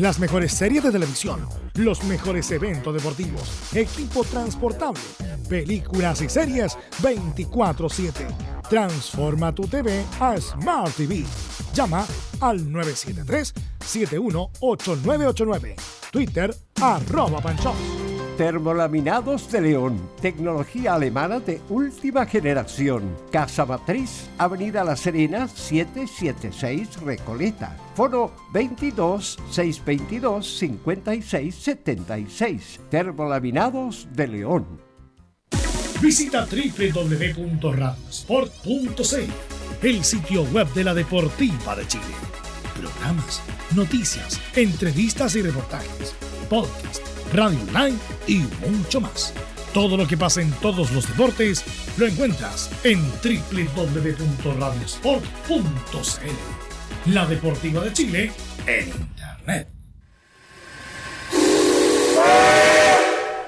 Las mejores series de televisión, los mejores eventos deportivos, equipo transportable, películas y series 24/7. Transforma tu TV a Smart TV. Llama al 973-718989. Twitter arroba panchos. Termolaminados de León, tecnología alemana de última generación. Casa Matriz, Avenida La Serena, 776 Recoleta. Foro 22 622 56 76. Termolaminados de León. Visita www.radiosport.cl el sitio web de la Deportiva de Chile. Programas, noticias, entrevistas y reportajes, podcast, radio online y mucho más. Todo lo que pasa en todos los deportes lo encuentras en www.radiosport.cl. La Deportiva de Chile en Internet.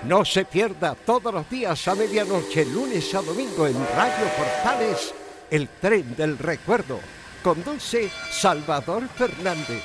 No se pierda todos los días a medianoche, lunes a domingo en Radio Portales, el tren del recuerdo. Conduce Salvador Fernández.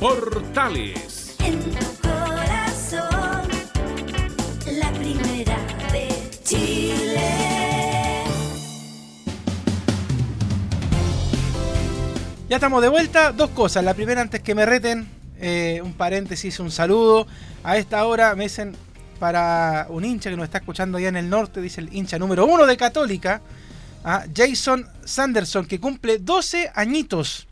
Portales. En tu corazón. La primera de Chile. Ya estamos de vuelta. Dos cosas. La primera, antes que me reten, eh, un paréntesis, un saludo. A esta hora me dicen para un hincha que nos está escuchando allá en el norte, dice el hincha número uno de Católica, a Jason Sanderson, que cumple 12 añitos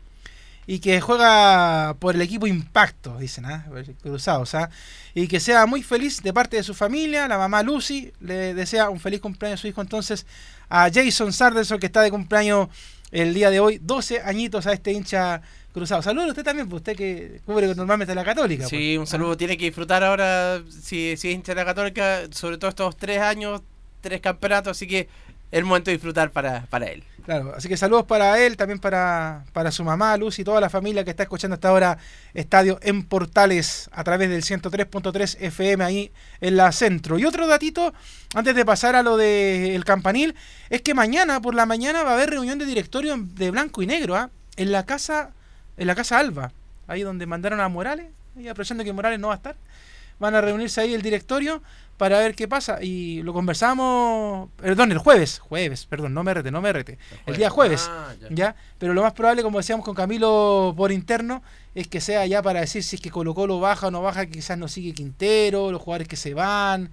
y que juega por el equipo Impacto, dicen, ¿ah? cruzados, ¿ah? y que sea muy feliz de parte de su familia, la mamá Lucy le desea un feliz cumpleaños a su hijo entonces a Jason Sanderson que está de cumpleaños el día de hoy, 12 añitos a este hincha cruzado. Saludos a usted también, pues usted que cubre normalmente la católica. Sí, pues. un saludo. Tiene que disfrutar ahora, si, si es hincha de la Católica, sobre todo estos tres años, tres campeonatos, así que es el momento de disfrutar para, para él. Claro, así que saludos para él, también para, para su mamá, Luz y toda la familia que está escuchando hasta ahora Estadio en Portales a través del 103.3 FM ahí en la centro. Y otro datito, antes de pasar a lo del campanil, es que mañana por la mañana va a haber reunión de directorio de blanco y negro, ¿ah? en la casa, en la casa Alba, ahí donde mandaron a Morales, y aprovechando que Morales no va a estar, van a reunirse ahí el directorio para ver qué pasa. Y lo conversamos, perdón, el jueves, jueves, perdón, no me rete, no me rete, el, día jueves, Ah, ya. ya. Pero lo más probable, como decíamos con Camilo por interno, es que sea ya para decir si es que Colo Colo baja o no baja, que quizás no sigue Quintero, los jugadores que se van,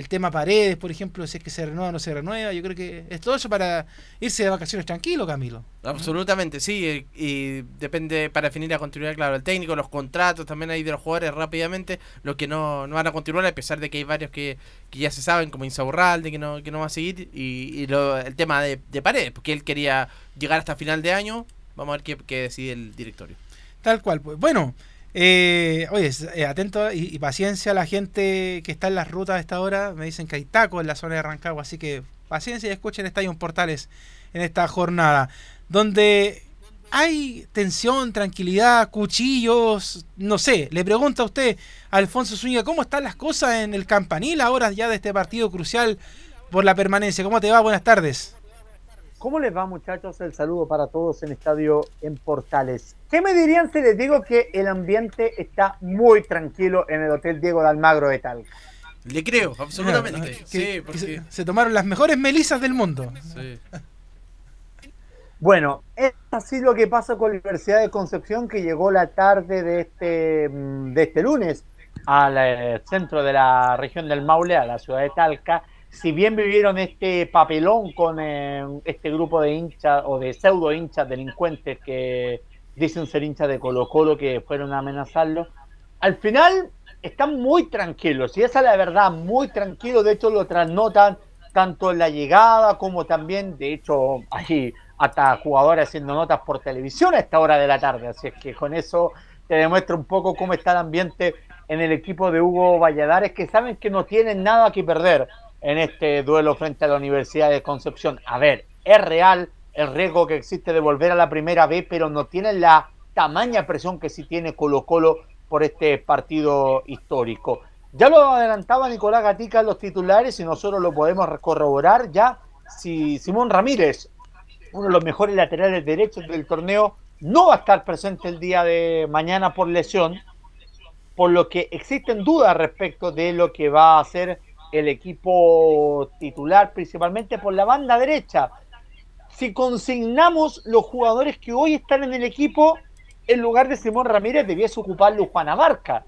el tema Paredes, por ejemplo, si es que se renueva o no se renueva. Yo creo que es todo eso para irse de vacaciones tranquilo, Camilo. Absolutamente, sí. eh, Y depende para definir la continuidad, claro, el técnico, los contratos también hay de los jugadores rápidamente, los que no, no van a continuar, a pesar de que hay varios que, que ya se saben, como Insaurralde, que no, que no va a seguir, y, y lo- el tema de, de Paredes, porque él quería llegar hasta final de año. Vamos a ver qué, qué decide el directorio. Tal cual, pues. Bueno, eh, oye, eh, atento y, paciencia a la gente que está en las rutas a esta hora. Me dicen que hay tacos en la zona de Rancagua, así que paciencia y escuchen Estadio Portales en esta jornada. Donde hay tensión, tranquilidad, cuchillos, no sé. Le pregunto a usted, Alfonso Zúñiga, ¿cómo están las cosas en el campanil ahora ya de este partido crucial por la permanencia? ¿Cómo te va? Buenas tardes. ¿Cómo les va muchachos? El saludo para todos en Estadio en Portales. ¿Qué me dirían si les digo que el ambiente está muy tranquilo en el Hotel Diego de Almagro de Talca? Le creo, absolutamente. Que- sí, que porque... se, se tomaron las mejores melisas del mundo. sí. Bueno, es así lo que pasa con la Universidad de Concepción que llegó la tarde de este, mm, de este lunes al eh, centro de la región del Maule, a la ciudad de Talca. Si bien vivieron este papelón con eh, este grupo de hinchas o de pseudo hinchas delincuentes que dicen ser hinchas de Colo Colo que fueron a amenazarlo, al final están muy tranquilos, y esa es la verdad, muy tranquilos, de hecho lo trasnotan tanto en la llegada como también, de hecho, hay hasta jugadores haciendo notas por televisión a esta hora de la tarde, así es que con eso te demuestra un poco cómo está el ambiente en el equipo de Hugo Valladares, que saben que no tienen nada que perder en este duelo frente a la Universidad de Concepción. A ver, es real el riesgo que existe de volver a la primera B, pero no tienen la tamaña presión que sí tiene Colo Colo por este partido histórico. Ya lo adelantaba Nicolás Gatica en los titulares y nosotros lo podemos corroborar ya. Si Simón Ramírez, uno de los mejores laterales derechos del torneo, no va a estar presente el día de mañana por lesión, por lo que existen dudas respecto de lo que va a hacer el equipo titular, principalmente por la banda derecha. Si consignamos los jugadores que hoy están en el equipo, en lugar de Simón Ramírez debiese ocuparlo Juan Abarca.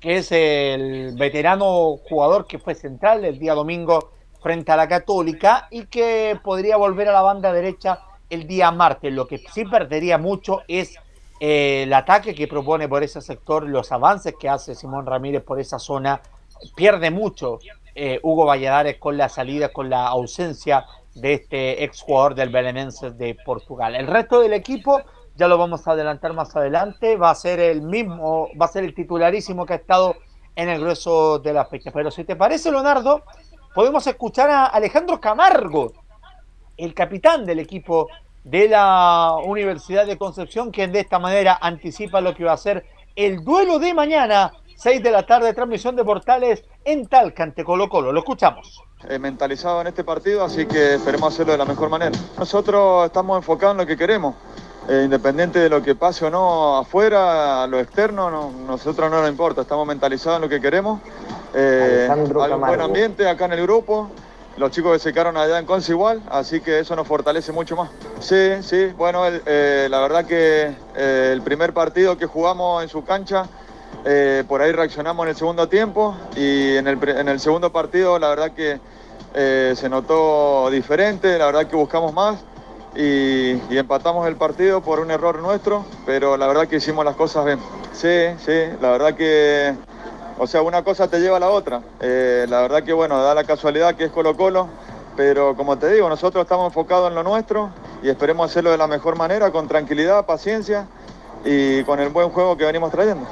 que es el veterano jugador que fue central el día domingo frente a la Católica y que podría volver a la banda derecha el día martes. Lo que sí perdería mucho es eh, el ataque que propone por ese sector, los avances que hace Simón Ramírez por esa zona. Pierde mucho eh, Hugo Valladares con la salida, con la ausencia de este exjugador del Belenenses de Portugal. El resto del equipo, ya lo vamos a adelantar más adelante, va a ser el mismo, va a ser el titularísimo que ha estado en el grueso de la fecha. Pero si te parece, Leonardo, podemos escuchar a Alejandro Camargo, el capitán del equipo de la Universidad de Concepción, quien de esta manera anticipa lo que va a ser el duelo de mañana, 6 de la tarde, transmisión de Portales en Talca ante Colo Colo. Lo escuchamos. eh, mentalizado en este partido, así que esperemos hacerlo de la mejor manera. Nosotros estamos enfocados en lo que queremos, eh, independiente de lo que pase o no afuera, a lo externo, no, nosotros no nos importa, estamos mentalizados en lo que queremos. Eh, hay un buen ambiente acá en el grupo, los chicos que se quedaron allá en Conce igual, así que eso nos fortalece mucho más. Sí, sí, bueno, el- eh, la verdad que eh, el primer partido que jugamos en su cancha, eh, por ahí reaccionamos en el segundo tiempo y en el, segundo partido la verdad que eh, se notó diferente, la verdad que buscamos más y, y empatamos el partido por un error nuestro, pero la verdad que hicimos las cosas bien. Sí, sí, la verdad que, o sea, una cosa te lleva a la otra. Eh, la verdad que, bueno, da la casualidad que es Colo Colo, pero como te digo, nosotros estamos enfocados en lo nuestro y esperemos hacerlo de la mejor manera, con tranquilidad, paciencia y con el buen juego que venimos trayendo.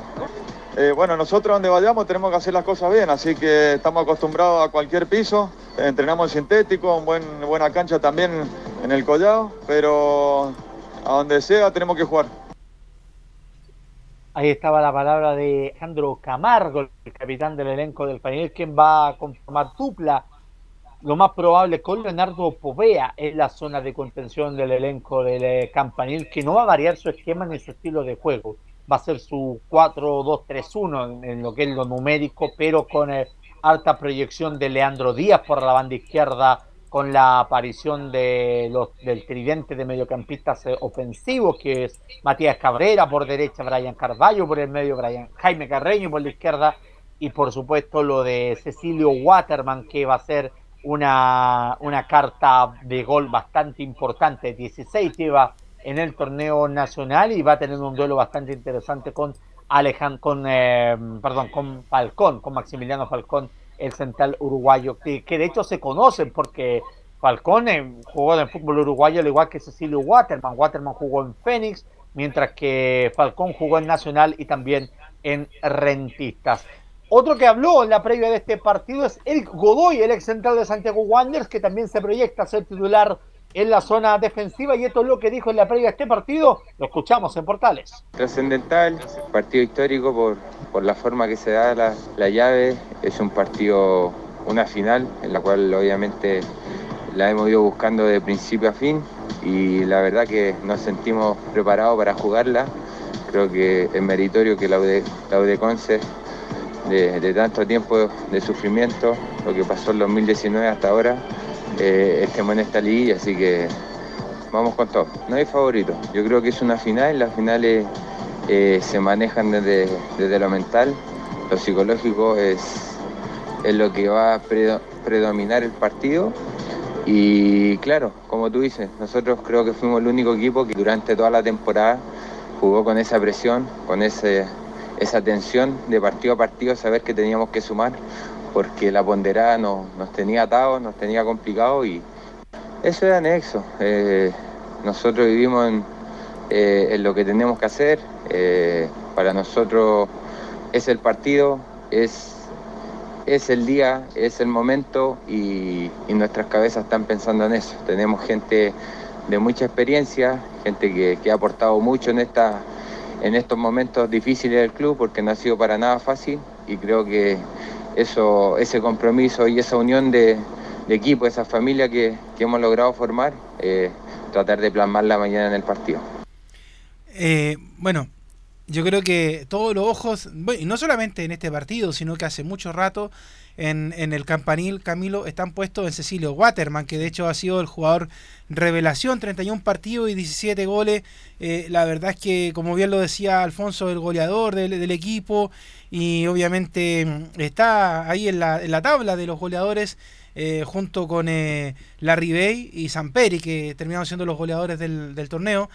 Eh, bueno, nosotros donde vayamos tenemos que hacer las cosas bien, así que estamos acostumbrados a cualquier piso, entrenamos en sintético, en buen, buena cancha también en el collado, pero a donde sea tenemos que jugar. Ahí estaba la palabra de Alejandro Camargo, el capitán del elenco del Pañel, quien va a conformar dupla, lo más probable, con Leonardo Povea en la zona de contención del elenco del eh, Campanil, que no va a variar su esquema ni su estilo de juego. Va a ser su 4-2-3-1 en, lo que es lo numérico, pero con eh, proyección de Leandro Díaz por la banda izquierda, con la aparición de los, del tridente de mediocampistas eh, ofensivos, que es Matías Cabrera por derecha, Brian Carballo por el medio, Brian Jaime Carreño por la izquierda, y por supuesto lo de Cecilio Waterman, que va a ser una, una carta de gol bastante importante. 16 lleva en el torneo nacional y va a tener un duelo bastante interesante con Alejandro, con, eh, perdón, con Falcón, con Maximiliano Falcón, el central uruguayo, que, de hecho se conocen porque Falcón eh, jugó en el fútbol uruguayo al igual que Cecilio Waterman. Waterman jugó en Fénix, mientras que Falcón jugó en Nacional y también en Rentistas. Otro que habló en la previa de este partido es Eric Godoy, el ex central de Santiago Wanderers, que también se proyecta a ser titular en la zona defensiva y esto es lo que dijo en la previa este partido. Lo escuchamos en Portales. Trascendental, partido histórico por, por la forma que se da la, la llave. Es un partido, una final, en la cual obviamente la hemos ido buscando de principio a fin y la verdad que nos sentimos preparados para jugarla. Creo que es meritorio que la UD, la de, de tanto tiempo de sufrimiento, lo que pasó en 2019 hasta ahora, eh, estemos en esta liguilla, así que vamos con todo. No hay favorito. Yo creo que es una final. Las finales eh, se manejan desde, desde lo mental. Lo psicológico es, es lo que va a predo- predominar el partido. Y claro, como tú dices, nosotros creo que fuimos el único equipo que durante toda la temporada jugó con esa presión, con ese, esa tensión de partido a partido, saber que teníamos que sumar, porque la ponderada nos, nos tenía atados, nos tenía complicados y eso es anexo. Eh, nosotros vivimos en, eh, en lo que tenemos que hacer. eh, para nosotros es el partido, es, es el día, es el momento y, y nuestras cabezas están pensando en eso. Tenemos gente de mucha experiencia, gente que, que ha aportado mucho en, esta, en estos momentos difíciles del club porque no ha sido para nada fácil y creo que eso, ese compromiso y esa unión de, equipo, esa familia que, que hemos logrado formar, eh, tratar de plasmarla mañana en el partido. Eh, bueno, yo creo que todos los ojos, bueno, y no solamente en este partido, sino que hace mucho rato en, en el campanil, Camilo, están puestos en Cecilio Waterman, que de hecho ha sido el jugador revelación, 31 partidos y 17 goles. Eh, la verdad es que, como bien lo decía Alfonso, el goleador del equipo, y obviamente mm, está ahí en la, en la tabla de los goleadores. eh, junto con eh, Larry Bay y Samperi, que terminaron siendo los goleadores del, del torneo.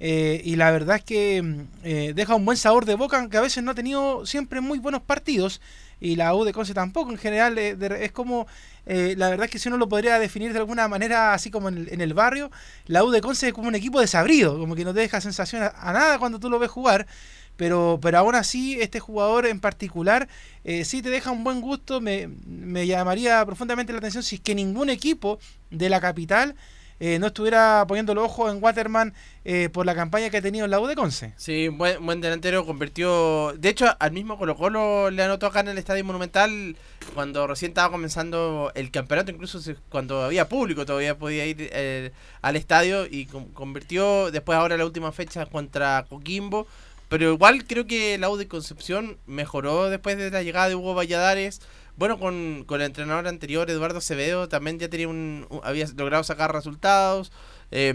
Eh, y la verdad es que mm, eh, deja un buen sabor de boca, que a veces no ha tenido siempre muy buenos partidos. Y la U de Conce tampoco, en general, es como, la verdad es que si uno lo podría definir de alguna manera, así como en el, en el barrio, la U de Conce es como un equipo desabrido, como que no te deja sensación a, a nada cuando tú lo ves jugar. Pero, pero aún así, este jugador en particular eh, sí te deja un buen gusto. Me, me llamaría profundamente la atención si es que ningún equipo de la capital eh, no estuviera poniendo los ojos en Waterman eh, por la campaña que ha tenido en la U de Conce. Sí, buen, buen delantero convirtió. De hecho, al mismo Colo Colo le anotó acá en el Estadio Monumental cuando recién estaba comenzando el campeonato, incluso cuando había público todavía podía ir eh, al estadio y con- convirtió después ahora la última fecha contra Coquimbo. Pero igual creo que la U de Concepción mejoró después de la llegada de Hugo Valladares. Bueno, con, con el entrenador anterior, Eduardo Acevedo, también ya tenía un, había logrado sacar resultados. eh,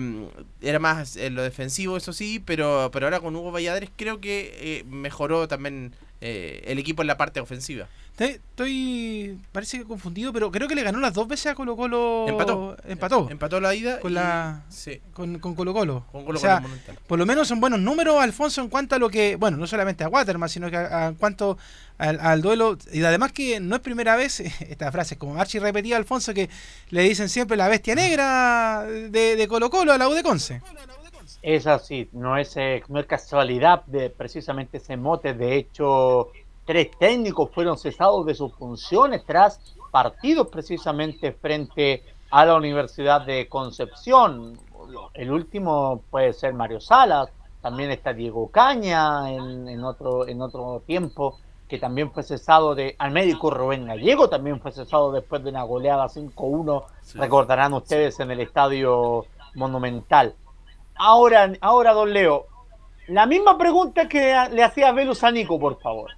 era más en lo defensivo, eso sí, pero, pero ahora con Hugo Valladares creo que eh, mejoró también eh, el equipo en la parte ofensiva. Estoy, parece que confundido, pero creo que le ganó las dos veces a Colo Colo. Empató. Empató. Empató la ida Con y- la sí. con, con Colo Colo. Con Colo o sea, Colo por lo menos son buenos números, Alfonso, en cuanto a lo que, bueno, no solamente a Waterman, sino que a, a- en cuanto al, al duelo. Y además que no es primera vez, esta frase es como archi repetida, Alfonso, que le dicen siempre la bestia negra de, de Colo Colo a la U de Conce. Es así, no es, eh, no es casualidad de precisamente ese mote. De hecho, tres técnicos fueron cesados de sus funciones tras partidos precisamente frente a la Universidad de Concepción. El último puede ser Mario Salas, también está Diego Caña en, en otro, en otro tiempo, que también fue cesado de. Al médico Rubén Gallego también fue cesado después de una goleada 5-1, recordarán ustedes en el estadio Monumental. Ahora, ahora, don Leo, la misma pregunta que le hacía Velus a Nico, por favor.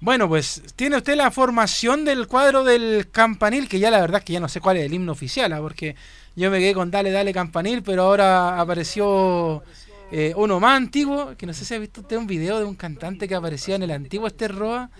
Bueno, pues tiene usted la formación del cuadro del campanil, que ya la verdad es que ya no sé cuál es el himno oficial, ¿ah? porque yo me quedé con Dale, Dale Campanil, pero ahora apareció eh, uno más antiguo, que no sé si ha visto usted un video de un cantante que aparecía en el antiguo Esther Roa.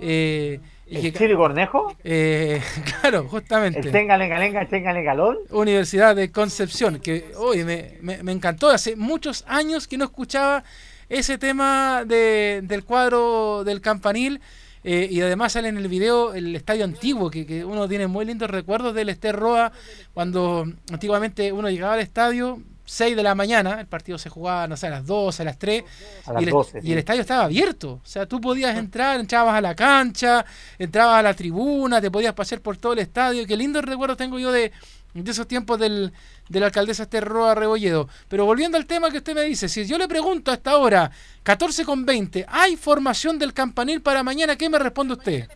Eh, ¿El Chiri Cornejo? Eh, claro, justamente. ¿El Tenga Lenga Lenga, Tenga Galón? Universidad de Concepción, que me, me, me encantó. Hace muchos años que no escuchaba ese tema de, del cuadro del campanil. eh, y además sale en el video el estadio antiguo, que, que uno tiene muy lindos recuerdos del Ester Roa, cuando antiguamente uno llegaba al estadio, 6 de la mañana, el partido se jugaba, no sé, a las 12, a las 3, A las y, el, 12, y sí. el estadio estaba abierto. O sea, tú podías entrar, entrabas a la cancha, entrabas a la tribuna, te podías pasear por todo el estadio. Qué lindo recuerdo tengo yo de, de esos tiempos del, de la alcaldesa Terroa Rebolledo. Pero volviendo al tema que usted me dice, si yo le pregunto hasta ahora, 14 con 20, ¿hay formación del campanil para mañana? ¿Qué me responde usted?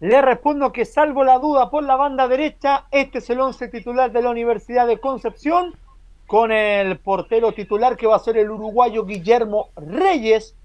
Le respondo que salvo la duda por la banda derecha, este es el once titular de la Universidad de Concepción, con el portero titular que va a ser el uruguayo Guillermo Reyes.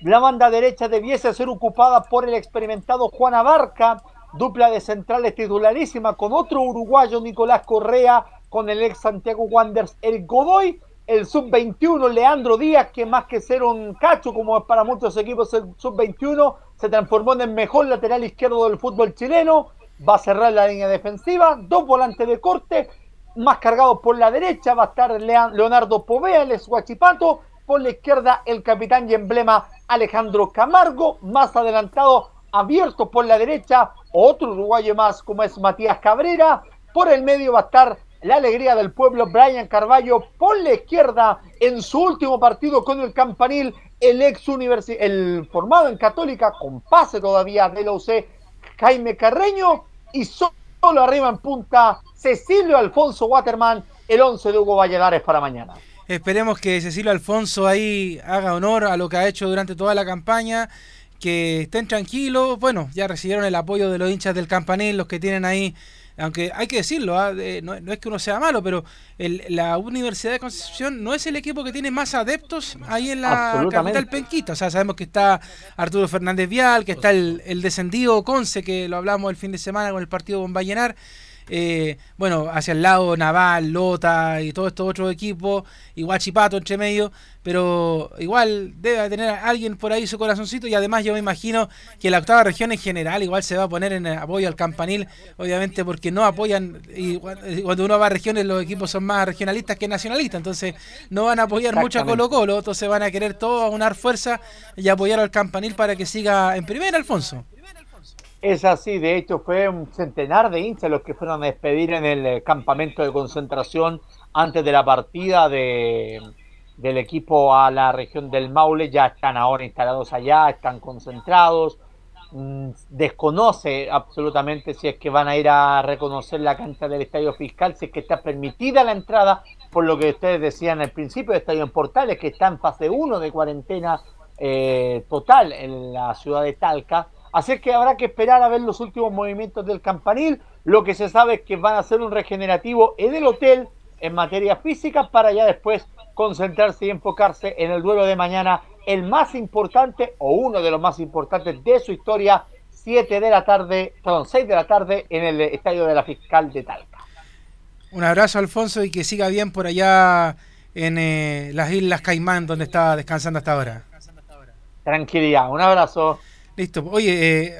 La banda derecha debiese ser ocupada por el experimentado Juan Abarca, dupla de centrales titularísima con otro uruguayo Nicolás Correa, con el ex Santiago Wanderers Eric Godoy, el sub-21 Leandro Díaz, que más que ser un cacho como para muchos equipos el sub-21, se transformó en el mejor lateral izquierdo del fútbol chileno, va a cerrar la línea defensiva, dos volantes de corte, más cargados por la derecha. Va a estar Leonardo Povea, el Guachipato, por la izquierda el capitán y emblema Alejandro Camargo, más adelantado, abierto por la derecha, otro uruguayo más como es Matías Cabrera, por el medio va a estar la alegría del pueblo Brian Carballo, por la izquierda en su último partido con el campanil, el ex el formado en Católica, con pase todavía de la UC, Jaime Carreño, y so- solo arriba en punta Cecilio Alfonso Waterman, el 11 de Hugo Valladares para mañana. Esperemos que Cecilio Alfonso ahí haga honor a lo que ha hecho durante toda la campaña, que estén tranquilos. Bueno, ya recibieron el apoyo de los hinchas del campanil, los que tienen ahí aunque hay que decirlo, ah, eh, no, no es que uno sea malo, pero el- la Universidad de Concepción no es el equipo que tiene más adeptos ahí en la capital penquista. O sea, sabemos que está Arturo Fernández Vial, que está el, el descendido Conce, que lo hablamos el fin de semana con el partido con Vallenar. Eh, bueno, hacia el lado Naval, Lota y todos estos otros equipos, y Guachipato entre medio, pero igual debe tener a alguien por ahí su corazoncito y además yo me imagino que la octava región en general igual se va a poner en apoyo al campanil, obviamente porque no apoyan, y cu- y cuando uno va a regiones los equipos son más regionalistas que nacionalistas, entonces no van a apoyar mucho a. Colo Colo, entonces van a querer todos aunar fuerza y apoyar al campanil para que siga en primera, Alfonso. Es así, de hecho fue un centenar de hinchas los que fueron a despedir en el eh, campamento de concentración antes de la partida de, del equipo a la región del Maule. Ya están ahora instalados allá, están concentrados. Mm, Desconoce absolutamente si es que van a ir a reconocer la cancha del Estadio Fiscal, si es que está permitida la entrada, por lo que ustedes decían al principio de Estadio en Portales, que está en fase 1 de cuarentena eh, total en la ciudad de Talca. Así que habrá que esperar a ver los últimos movimientos del campanil. Lo que se sabe es que van a hacer un regenerativo en el hotel en materia física para ya después concentrarse y enfocarse en el duelo de mañana, el más importante o uno de los más importantes de su historia, 7 de la tarde, perdón, 6 de la tarde en el estadio de la Fiscal de Talca. Un abrazo, Alfonso, y que siga bien por allá en eh, las Islas Caimán, donde estaba descansando hasta ahora. Tranquilidad, un abrazo. Listo. Oye, eh,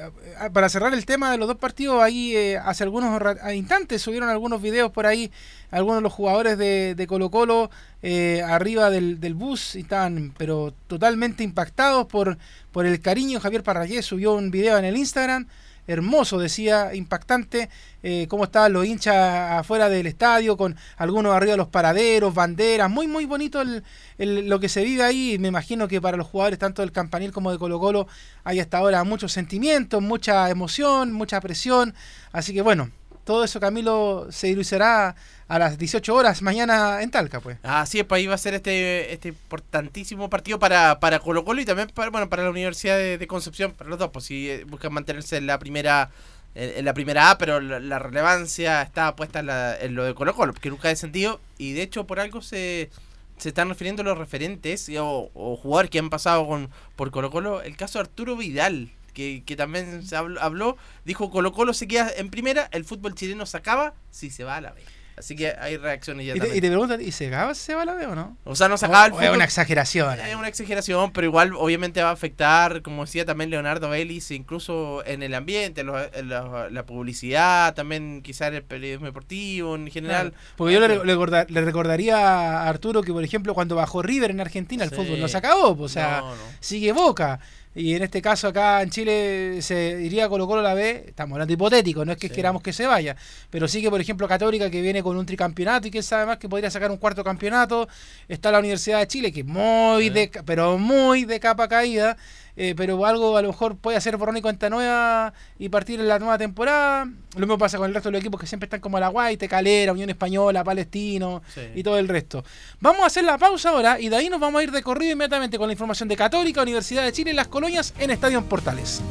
para cerrar el tema de los dos partidos, ahí eh, hace algunos instantes subieron algunos videos por ahí, algunos de los jugadores de, de Colo Colo eh, arriba del, del bus y estaban pero totalmente impactados por, por el cariño. Javier Parrayé subió un video en el Instagram, hermoso, decía, impactante, eh, cómo estaban los hinchas afuera del estadio, con algunos arriba de los paraderos, banderas, muy, muy bonito el, el- lo que se vive ahí. Me imagino que para los jugadores tanto del Campanil como de Colo Colo hay hasta ahora muchos sentimientos, mucha emoción, mucha presión. Así que bueno, todo eso Camilo se dilucerá a las 18 horas mañana en Talca, pues. Así es, pues ahí va a ser este, este importantísimo partido para, para Colo Colo y también para, bueno, para la Universidad de, Concepción, para los dos, pues si eh, buscan mantenerse en la primera en, la primera A, pero la, relevancia está puesta en, la- en lo de Colo Colo, que nunca ha descendido y de hecho por algo se, se están refiriendo los referentes o, o jugadores que han pasado con, por Colo Colo, el caso de Arturo Vidal. Que, que también se habló, habló, dijo Colo Colo se queda en primera, el fútbol chileno se acaba si se va a la B. Así que hay reacciones ya Y te, también. y te preguntan, ¿y se acaba se va la B o no? O sea, no se acaba el fútbol. Es una exageración. Es una exageración, pero igual obviamente va a afectar, como decía también Leonardo Vélez, incluso en el ambiente, en la, la publicidad, también quizás el periodismo deportivo en general. Claro, Porque yo le, le recorda- le recordaría a Arturo que, por ejemplo, cuando bajó River en Argentina, el Sí. fútbol no se acabó, pues, o sea, No, no. sigue Boca. Y en este caso acá en Chile se iría Colo Colo la B, estamos hablando hipotético, no es que queramos que se vaya, pero sí que por ejemplo Católica que viene con un tricampeonato y que sabe más que podría sacar un cuarto campeonato, está la Universidad de Chile que muy de, pero muy de capa caída, eh, pero algo a lo mejor puede hacer borrón y cuenta nueva y partir en la nueva temporada. Lo mismo pasa con el resto de los equipos que siempre están como la Guaite, Calera, Unión Española, Palestino Sí. y todo el resto. Vamos a hacer la pausa ahora y de ahí nos vamos a ir de corrido inmediatamente con la información de Católica, Universidad de Chile y las colonias en Estadio en Portales.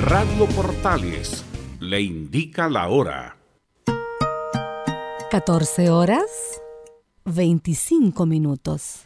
Radio Portales le indica la hora. 14 horas 25 minutos.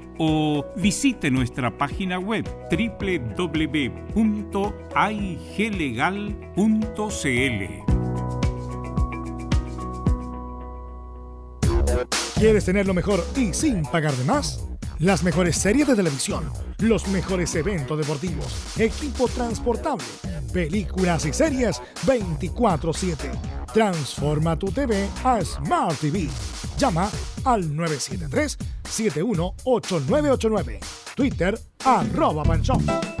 o visite nuestra página web www.aiglegal.cl. ¿Quieres tener lo mejor y sin pagar de más? Las mejores series de televisión, los mejores eventos deportivos, equipo transportable, películas y series 24/7. Transforma tu TV a Smart TV. Llama al 973-718989. Twitter arroba panchón.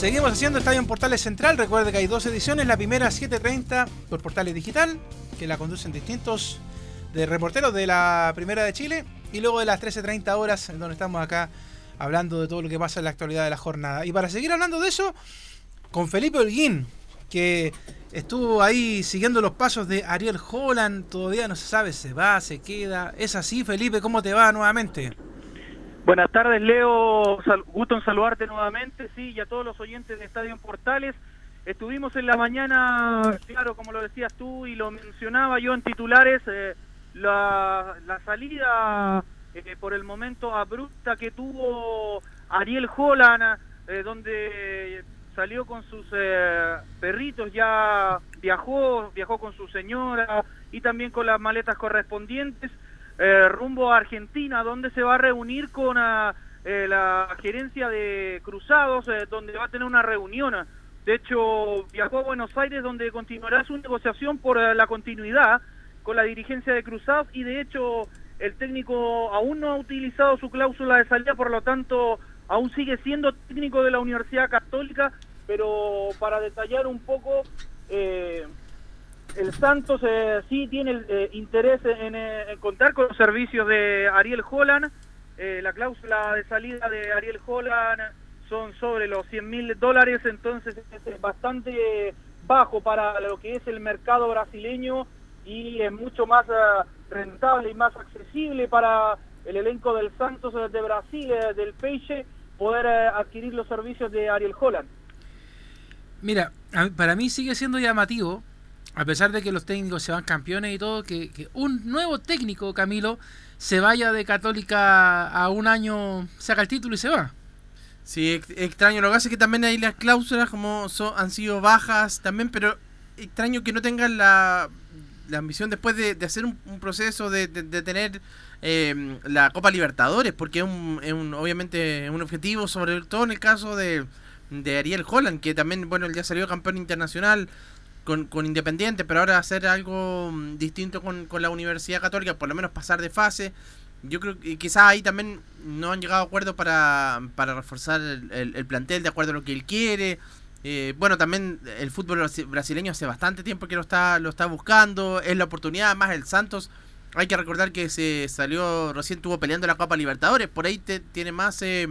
Seguimos haciendo Estadio en Portales Central. Recuerde que hay dos ediciones. La primera 7.30 por Portales Digital, que la conducen distintos de reporteros de la Primera de Chile. Y luego de las 13.30 horas, en donde estamos acá hablando de todo lo que pasa en la actualidad de la jornada. Y para seguir hablando de eso, con Felipe Holguín, que estuvo ahí siguiendo los pasos de Ariel Holland. Todavía no se sabe, se va, se queda. Es así, Felipe, ¿cómo te va nuevamente? Buenas tardes, Leo. Gusto en saludarte nuevamente, sí, y a todos los oyentes de Estadio Portales. Estuvimos en la mañana, claro, como lo decías tú y lo mencionaba yo en titulares, eh, la, la salida eh, por el momento abrupta que tuvo Ariel Holland, eh, donde salió con sus perritos, ya viajó, viajó con su señora y también con las maletas correspondientes eh, rumbo a Argentina, donde se va a reunir con ah, eh, la gerencia de Cruzados, eh, donde va a tener una reunión. De hecho, viajó a Buenos Aires, donde continuará su negociación por eh, la continuidad con la dirigencia de Cruzados y de hecho el técnico aún no ha utilizado su cláusula de salida, por lo tanto aún sigue siendo técnico de la Universidad Católica, pero para detallar un poco, el Santos eh, sí tiene eh, interés en, eh, en contar con los servicios de Ariel Holland. La cláusula de salida de Ariel Holland son sobre los 100 mil dólares, entonces es bastante bajo para lo que es el mercado brasileño y es mucho más rentable y más accesible para el elenco del Santos de Brasil, del Peixe, poder adquirir los servicios de Ariel Holland. Mira, para mí sigue siendo llamativo, a pesar de que los técnicos se van campeones y todo, que, que un nuevo técnico, Camilo, se vaya de Católica a un año, saca el título y se va. Sí, ex- extraño. Lo que pasa es que también hay las cláusulas como son, han sido bajas también, pero extraño que no tengan la, la ambición después de, de hacer un, proceso de, de- tener eh, la Copa Libertadores, porque es, un, es un- obviamente un objetivo, sobre todo en el caso de, de Ariel Holland, que también, bueno, ya salió campeón internacional con, con Independiente, pero ahora hacer algo mm, distinto con, con la Universidad Católica, por lo menos pasar de fase. Yo creo que quizás ahí también no han llegado a acuerdo para, para reforzar el, el- el plantel de acuerdo a lo que él quiere. Eh, bueno, también el fútbol brasi- brasileño hace bastante tiempo que lo está, lo está buscando. Es la oportunidad, más el Santos. Hay que recordar que se salió, recién estuvo peleando la Copa Libertadores. Por ahí te- tiene más, eh,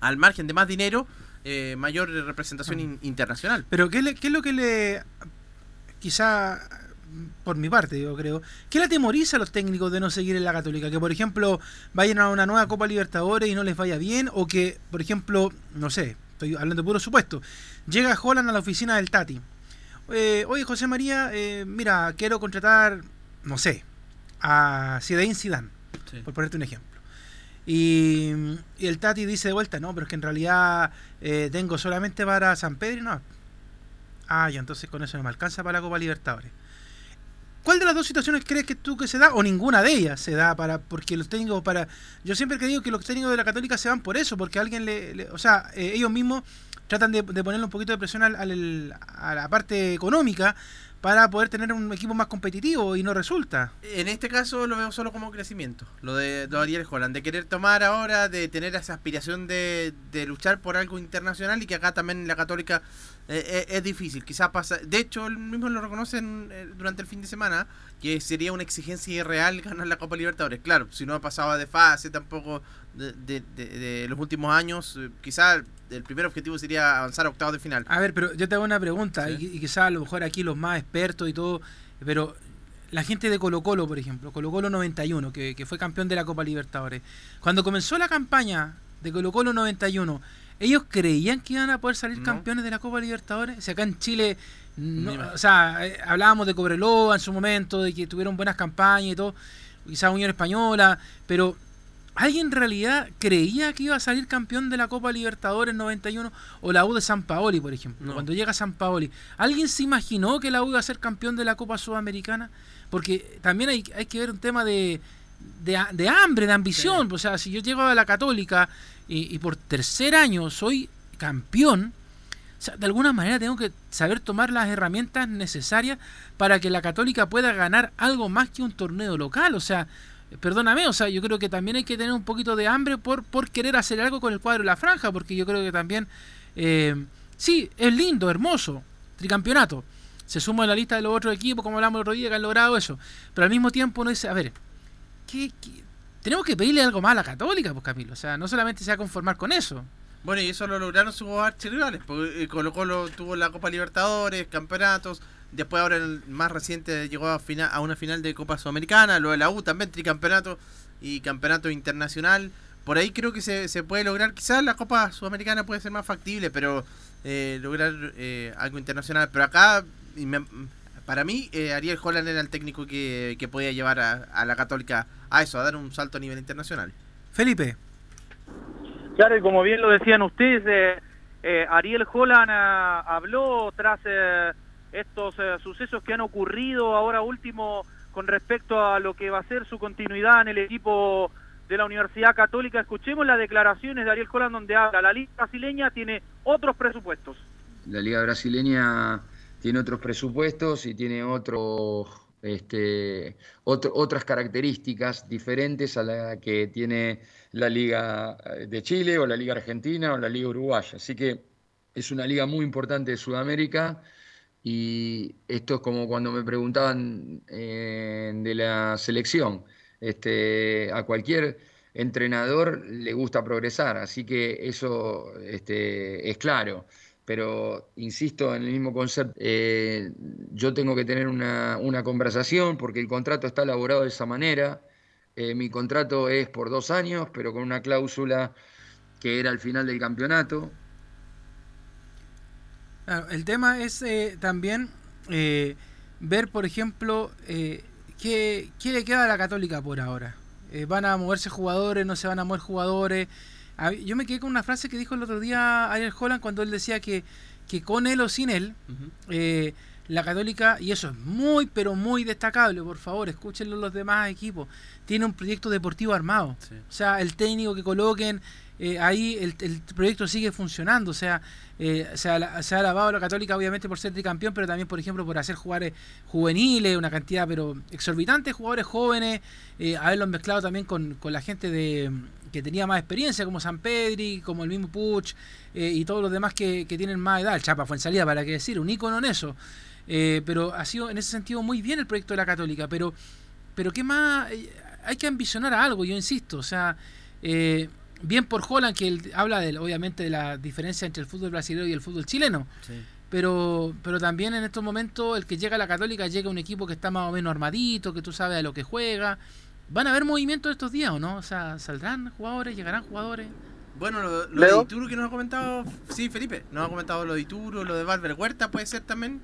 al margen de más dinero, eh, mayor representación in- internacional. Pero ¿qué, le- qué es lo que le... Quizá, por mi parte, yo creo, ¿qué le atemoriza a los técnicos de no seguir en la Católica? Que, por ejemplo, vayan a una nueva Copa Libertadores y no les vaya bien, o que, por ejemplo, no sé, estoy hablando de puro supuesto, llega Holland a la oficina del Tati. Eh, Oye, José María, eh, mira, quiero contratar, no sé, a Zinedine Zidane, por ponerte un ejemplo. Y, el Tati dice de vuelta, no, pero es que en realidad eh, tengo solamente para San Pedro y no. Ah, ya, entonces con eso no me alcanza para la Copa Libertadores. ¿Cuál de las dos situaciones crees que tú que se da? O ninguna de ellas se da para, porque los técnicos para. Yo siempre he creído que los técnicos de la Católica se van por eso, porque alguien le. le- o sea, eh, ellos mismos tratan de, de ponerle un poquito de presión al, al- a la parte económica para poder tener un equipo más competitivo y no resulta. En este caso lo veo solo como crecimiento, lo de, de Ariel Holland, de querer tomar ahora, de tener esa aspiración de, de luchar por algo internacional y que acá también la Católica eh, eh, es difícil. Quizás pasa, de hecho, él mismo lo reconocen eh, durante el fin de semana, que sería una exigencia irreal ganar la Copa Libertadores. Claro, si no pasaba de fase tampoco de, de- de- de los últimos años, quizás el primer objetivo sería avanzar a octavos de final. A ver, pero yo te hago una pregunta, y, y quizás a lo mejor aquí los más expertos y todo, pero la gente de Colo Colo, por ejemplo, Colo Colo 91, que, que fue campeón de la Copa Libertadores, cuando comenzó la campaña de Colo Colo 91, ¿ellos creían que iban a poder salir No. campeones de la Copa Libertadores? O sea, acá en Chile, no- o sea, eh, hablábamos de Cobreloa en su momento, de que tuvieron buenas campañas y todo, quizás Unión Española, pero ¿Alguien en realidad creía que iba a salir campeón de la Copa Libertadores 91 o la U de San Paoli, por ejemplo? No. Cuando llega San Paoli, ¿alguien se imaginó que la U iba a ser campeón de la Copa Sudamericana? Porque también hay, hay que ver un tema de, de, de hambre, de ambición. O sea, si yo llego a la Católica y, y por tercer año soy campeón, o sea, de alguna manera tengo que saber tomar las herramientas necesarias para que la Católica pueda ganar algo más que un torneo local. O sea, perdóname, o sea, yo creo que también hay que tener un poquito de hambre por, por querer hacer algo con el cuadro de la franja, porque yo creo que también, eh, sí, es lindo, hermoso, tricampeonato. Se suma a la lista de los otros equipos, como hablamos el otro día, que han logrado eso. Pero al mismo tiempo uno dice, a ver, ¿qué, qué- tenemos que pedirle algo más a la Católica, pues Camilo. O sea, no solamente se va a conformar con eso. Bueno, y eso lo lograron sus archirrivales, porque eh, Colo Colo tuvo la Copa Libertadores, campeonatos, después ahora el más reciente llegó a, fina- a una final de Copa Sudamericana, lo de la U también, tricampeonato y campeonato internacional. Por ahí creo que se, se puede lograr, quizás la Copa Sudamericana puede ser más factible, pero eh, lograr eh, algo internacional. Pero acá, me- para mí, eh, Ariel Holland era el técnico que, que podía llevar a, a la Católica a eso, a dar un salto a nivel internacional. Felipe. Claro, y como bien lo decían ustedes, eh, eh, Ariel Holland ah, habló tras eh, estos eh, sucesos que han ocurrido ahora último con respecto a lo que va a ser su continuidad en el equipo de la Universidad Católica. Escuchemos las declaraciones de Ariel Holland donde habla, la liga brasileña tiene otros presupuestos. La liga brasileña tiene otros presupuestos y tiene otro, este, otras características diferentes a la que tiene la liga de Chile o la liga argentina o la liga uruguaya. Así que es una liga muy importante de Sudamérica y esto es como cuando me preguntaban eh, de la selección. Este, a cualquier entrenador le gusta progresar, así que eso este, es claro. Pero insisto en el mismo concepto, eh, yo tengo que tener una, una conversación porque el contrato está elaborado de esa manera. Eh, mi contrato es por dos años, pero con una cláusula que era al final del campeonato. Claro, el tema es eh, también ver, por ejemplo, qué, qué le queda a la Católica por ahora. ¿Van a moverse jugadores? ¿No se van a mover jugadores? A- Yo me quedé con una frase que dijo el otro día Ariel Holland cuando él decía que, que con él o sin él, eh, la Católica, y eso es muy, pero muy destacable, por favor, escúchenlo los demás equipos, tiene un proyecto deportivo armado. O sea, el técnico que coloquen, eh, ahí el, el proyecto sigue funcionando. O sea, eh, se, ha, se ha alabado a la Católica obviamente por ser tricampeón, pero también, por ejemplo, por hacer jugadores juveniles, una cantidad pero exorbitante de jugadores jóvenes, eh, haberlos mezclado también con, con la gente de que tenía más experiencia, como San Pedri, como el mismo Puch, eh, y todos los demás que, que tienen más edad. El Chapa fue en salida, para qué decir, un ícono en eso. Eh, pero ha sido en ese sentido muy bien el proyecto de la Católica, pero pero qué más Eh, hay que ambicionar a algo yo insisto. O sea eh, bien por Holland que él habla de, obviamente de la diferencia entre el fútbol brasileño y el fútbol chileno. Pero pero también en estos momentos el que llega a la Católica llega un equipo que está más o menos armadito que tú sabes a lo que juega van a haber movimientos estos días o no o sea saldrán jugadores llegarán jugadores Bueno, lo, de Ituro que nos ha comentado, sí, Felipe, nos ha comentado lo de Ituro, lo de Valver Huerta, puede ser también.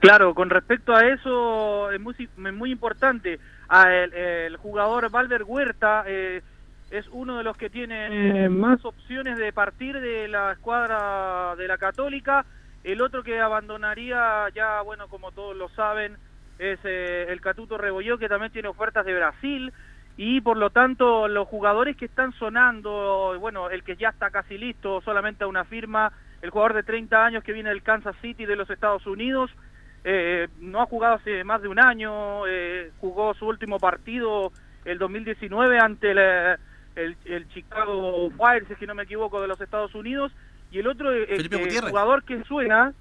Claro, con respecto a eso es muy, muy importante. A el, el jugador Valver Huerta, eh, es uno de los que tiene más opciones de partir de la escuadra de la Católica. El otro que abandonaría ya, bueno, como todos lo saben, es eh, el Catuto Rebolló, que también tiene ofertas de Brasil. Y por lo tanto, los jugadores que están sonando, bueno, el que ya está casi listo, solamente a una firma, el jugador de 30 años que viene del Kansas City de los Estados Unidos, eh, no ha jugado hace más de un año, eh, jugó su último partido el 2019 ante el, eh, el, el Chicago Fire, si es que no me equivoco, de los Estados Unidos, y el otro eh, eh, jugador que suena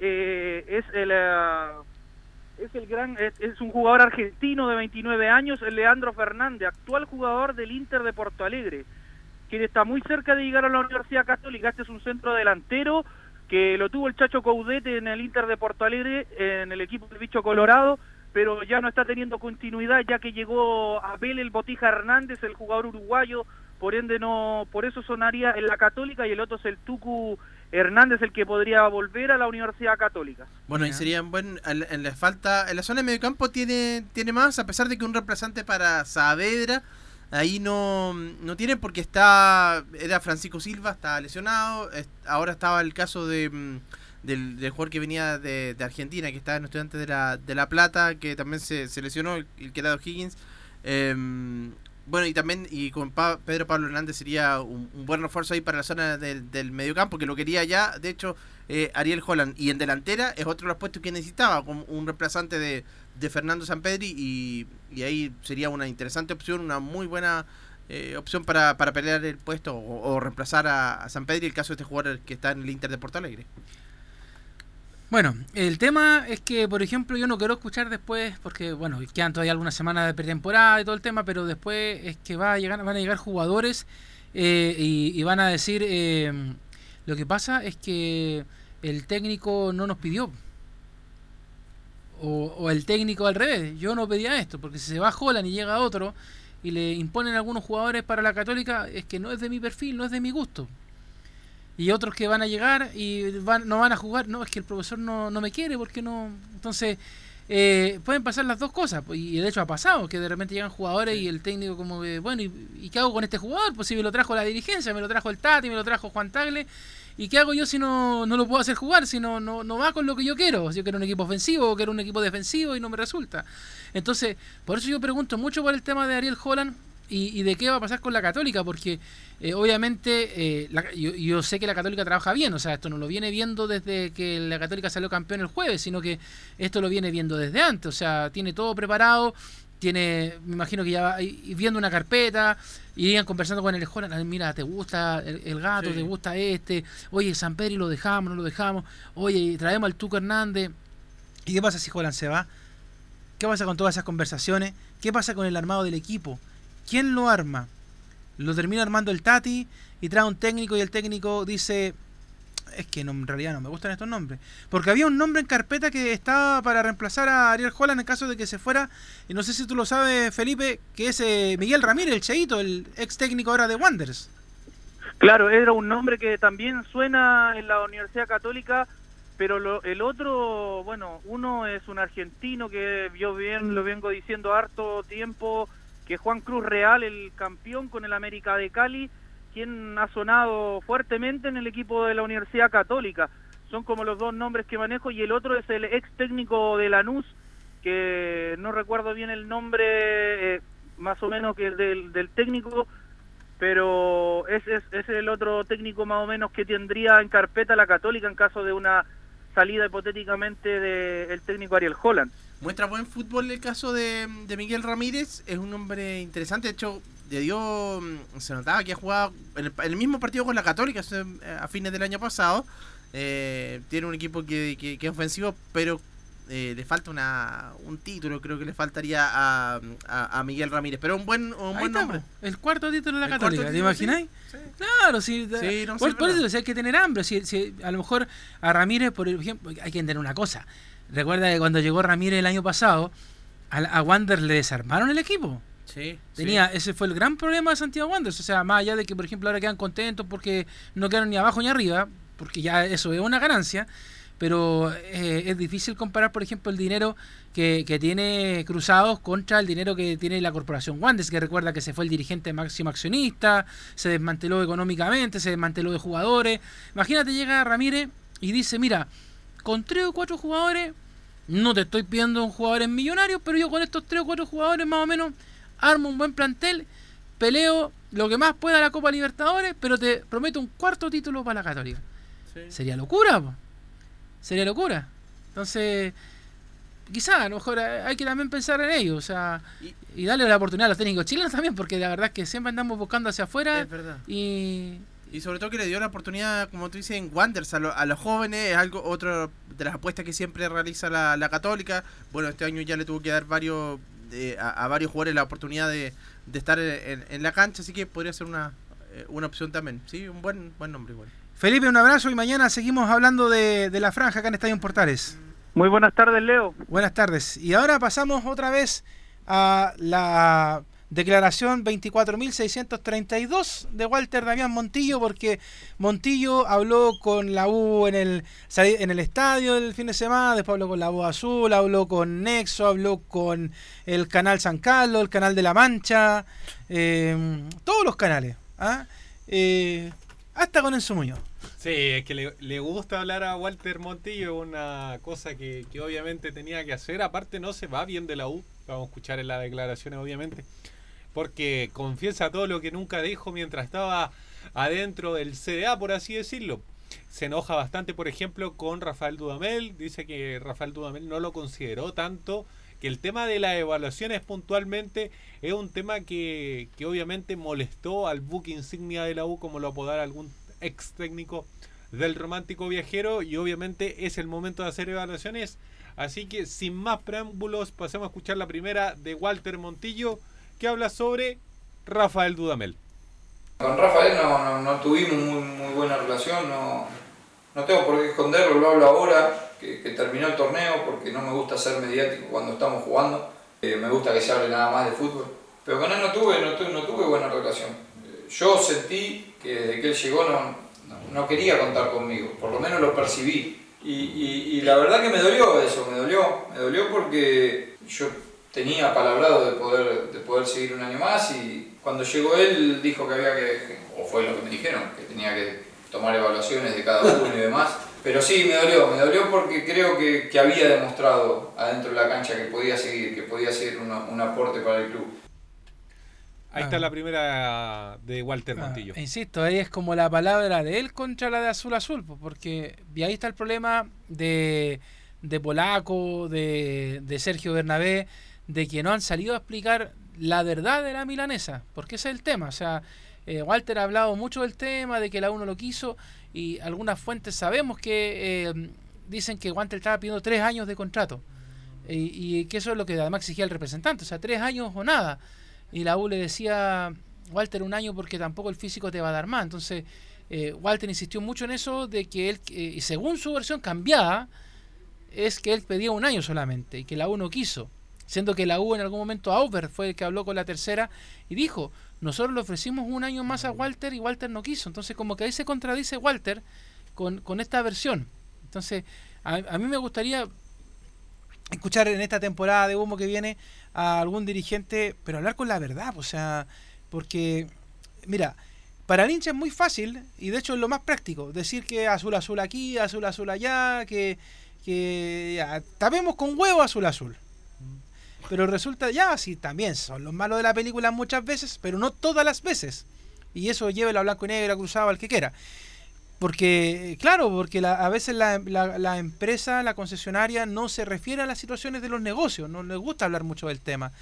eh, es el... eh, es el gran es, un jugador argentino de 29 años, el Leandro Fernández, actual jugador del Inter de Porto Alegre, quien está muy cerca de llegar a la Universidad Católica. Este es un centro delantero que lo tuvo el Chacho Caudete en el Inter de Porto Alegre, en el equipo del Bicho Colorado, pero ya no está teniendo continuidad ya que llegó Abel el Botija Hernández, el jugador uruguayo, por ende no, por eso sonaría en la Católica y el otro es el Tucu Hernández el que podría volver a la Universidad Católica. Bueno, y sería buen. En, en la falta. En la zona de medio campo tiene, tiene más, a pesar de que un reemplazante para Saavedra. Ahí no, no tiene porque está. Era Francisco Silva, está lesionado. es- ahora estaba el caso de. mm, Del, del jugador que venía de, de Argentina, que estaba en estudiante de la, de la Plata, que también se, se lesionó, el, el que era Higgins. Em, bueno, y también y con Pa- Pedro Pablo Hernández sería un, buen refuerzo ahí para la zona del, del mediocampo, que lo quería ya, de hecho, eh, Ariel Holland. Y en delantera es otro de los puestos que necesitaba, como un reemplazante de, de Fernando Sampedri, y, y ahí sería una interesante opción, una muy buena eh, opción para, para pelear el puesto o, o reemplazar a, a Sampedri, el caso de este jugador que está en el Inter de Porto Alegre. Bueno, el tema es que, por ejemplo, yo no quiero escuchar después, porque, bueno, quedan todavía algunas semanas de pretemporada y todo el tema, pero después es que va a llegar, van a llegar jugadores eh, y, y van a decir, eh, lo que pasa es que el técnico no nos pidió. O, o el técnico al revés, yo no pedía esto, porque si se va Holland y llega otro y le imponen algunos jugadores para la católica, es que no es de mi perfil, no es de mi gusto y otros que van a llegar y van, no van a jugar. No, es que el profesor no, no me quiere porque no. Entonces, eh, pueden pasar las dos cosas. pues, Y de hecho ha pasado, que de repente llegan jugadores y el técnico como que, bueno, ¿y, y qué hago con este jugador? Pues si me lo trajo la dirigencia, me lo trajo el Tati, me lo trajo Juan Tagle. ¿Y qué hago yo si no, no lo puedo hacer jugar? Si no, no, no va con lo que yo quiero. Si yo quiero un equipo ofensivo o quiero un equipo defensivo y no me resulta. Entonces, por eso yo pregunto mucho por el tema de Ariel Holland y, y de qué va a pasar con la Católica, porque eh, obviamente eh, la- yo, yo sé que la Católica trabaja bien, o sea, esto no lo viene viendo desde que la Católica salió campeón el jueves, sino que esto lo viene viendo desde antes, o sea, tiene todo preparado, tiene, me imagino que ya va viendo una carpeta, irían conversando con el Holland, "Ay, mira, te gusta el, el gato, Sí. te gusta este, oye, San Pedro lo dejamos, no lo dejamos, oye, traemos al Tuco Hernández, ¿y qué pasa si Holland se va? ¿Qué pasa con todas esas conversaciones? ¿Qué pasa con el armado del equipo? ¿Quién lo arma? Lo termina armando el Tati y trae un técnico y el técnico dice, es que no, en realidad no me gustan estos nombres. Porque había un nombre en carpeta que estaba para reemplazar a Ariel Holland en caso de que se fuera, y no sé si tú lo sabes, Felipe, que es eh, Miguel Ramírez, el Cheito, el ex técnico ahora de Wanderers. Claro, era un nombre que también suena en la Universidad Católica, pero lo- el otro, bueno, uno es un argentino que yo bien lo vengo diciendo harto tiempo, que Juan Cruz Real, el campeón con el América de Cali, quien ha sonado fuertemente en el equipo de la Universidad Católica. Son como los dos nombres que manejo y el otro es el ex técnico de Lanús, que no recuerdo bien el nombre, eh, más o menos que el del, del técnico, pero es, es el otro técnico más o menos que tendría en carpeta la Católica en caso de una salida hipotéticamente del técnico Ariel Holland. Muestra buen fútbol el caso de, de Miguel Ramírez, es un hombre interesante, de hecho le dio, mm, se notaba que ha jugado en el, el mismo partido con la Católica hace- a fines del año pasado, Eh, tiene un equipo que, que- que es ofensivo, pero eh, le falta una, un título, creo que le faltaría a, a, a Miguel Ramírez, pero un buen, un Ahí buen nombre. po, el cuarto título de la El Católica, ¿te título, imagináis? sí, Claro, sí. Sí, no, por, por eso hay que tener hambre. Si, si- a lo mejor a Ramírez, por ejemplo, hay que entender una cosa. Recuerda que cuando llegó Ramírez el año pasado, a, a Wander le desarmaron el equipo. Sí, Tenía, ese fue el gran problema de Santiago Wanderers. O sea, más allá de que, por ejemplo, ahora quedan contentos porque no quedaron ni abajo ni arriba, porque ya eso es una ganancia. pero eh, es difícil comparar, por ejemplo, el dinero que, que tiene Cruzados contra el dinero que tiene la corporación Wandes, que recuerda que se fue el dirigente máximo accionista, se desmanteló económicamente, se desmanteló de jugadores. Imagínate, llega Ramírez y dice, mira, con tres o cuatro jugadores, no te estoy pidiendo un jugadores millonarios, pero yo con estos tres o cuatro jugadores más o menos armo un buen plantel, peleo lo que más pueda la Copa Libertadores, pero te prometo un cuarto título para la Católica. Sería locura, po. sería locura. Entonces, quizá a lo mejor hay que también pensar en ello, o sea, y, darle la oportunidad a los técnicos chilenos también, porque la verdad es que siempre andamos buscando hacia afuera Es verdad. y Y sobre todo que le dio la oportunidad, como tú dices, en Wanderers a, lo- a los jóvenes, es algo otra de las apuestas que siempre realiza la, la Católica. Bueno, este año ya le tuvo que dar varios eh, a, a varios jugadores la oportunidad de, de estar en, en la cancha, así que podría ser una, eh, una opción también. Sí, un buen buen nombre igual. Felipe, un abrazo y mañana seguimos hablando de, de la franja acá en Estadio en Portales. Muy buenas tardes, Leo. Buenas tardes. Y ahora pasamos otra vez a la declaración 24.632 de Walter Damián Montillo, porque Montillo habló con la U en el, en el estadio el fin de semana, después habló con la U Azul, habló con Nexo, habló con el canal San Carlos, el canal de La Mancha, eh, todos los canales. ¿ah? Eh, hasta con Enzo Muñoz. Sí, es que le, le gusta hablar a Walter Montillo, una cosa que, que obviamente tenía que hacer. Aparte, no se va bien de la U. Vamos a escuchar en las declaraciones, obviamente. Porque confiesa todo lo que nunca dijo mientras estaba adentro del CDA, por así decirlo. Se enoja bastante, por ejemplo, con Rafael Dudamel. Dice que Rafael Dudamel no lo consideró tanto. Que el tema de las evaluaciones puntualmente es un tema que, que obviamente molestó al buque insignia de la U, como lo apodara algún ex técnico del romántico viajero. Y obviamente es el momento de hacer evaluaciones. Así que sin más preámbulos, pasemos a escuchar la primera de Walter Montillo, que habla sobre Rafael Dudamel. Con Rafael no, no, tuvimos muy, muy buena relación, no, no tengo por qué esconderlo, lo hablo ahora, que, terminó el torneo, porque no me gusta ser mediático cuando estamos jugando, Eh, me gusta que se hable nada más de fútbol, pero con él no tuve, no tuve, tuve buena relación. Eh, Yo sentí que desde que él llegó no, quería contar conmigo, por lo menos lo percibí. Y- y la verdad que me dolió eso, me dolió, me dolió porque yo tenía palabrado de poder, de poder seguir un año más y cuando llegó él dijo que había que, o fue lo que me dijeron, que tenía que tomar evaluaciones de cada uno y demás. Pero sí, me dolió, me dolió porque creo que, que había demostrado adentro de la cancha que podía seguir, que podía ser una- un aporte para el club. Ahí está la primera de Walter Ah, Montillo. insisto, ahí es como la palabra de él contra la de Azul Azul, porque y ahí está el problema de, de Polaco, de, de Sergio Bernabé, de que no han salido a explicar la verdad de la milanesa, porque ese es el tema. O sea, eh, Walter ha hablado mucho del tema, de que la uno lo quiso, y algunas fuentes sabemos que eh, dicen que Walter estaba pidiendo tres años de contrato. Y, que eso es lo que además exigía el representante, o sea, tres años o nada. Y la U le decía, Walter, un año porque tampoco el físico te va a dar más. Entonces, eh, Walter insistió mucho en eso de que él, eh, y según su versión cambiada, es que él pedía un año solamente y que la U no quiso. Siendo que la U en algún momento, Auber fue el que habló con la tercera y dijo, nosotros le ofrecimos un año más a Walter y Walter no quiso. Entonces, como que ahí se contradice Walter con, con esta versión. Entonces, a, a mí me gustaría escuchar en esta temporada de humo que viene a algún dirigente, pero hablar con la verdad, o sea, porque, mira, para el es muy fácil, y de hecho es lo más práctico, decir que azul azul aquí, azul azul allá, que, que ya, tapemos con huevo azul azul. Pero resulta, ya, sí, también son los malos de la película muchas veces, pero no todas las veces. Y eso llévelo a blanco y negro, a cruzado, al que quiera. Porque, claro, porque la- a veces la, la- empresa, la concesionaria, no se refiere a las situaciones de los negocios, no les gusta hablar mucho del tema.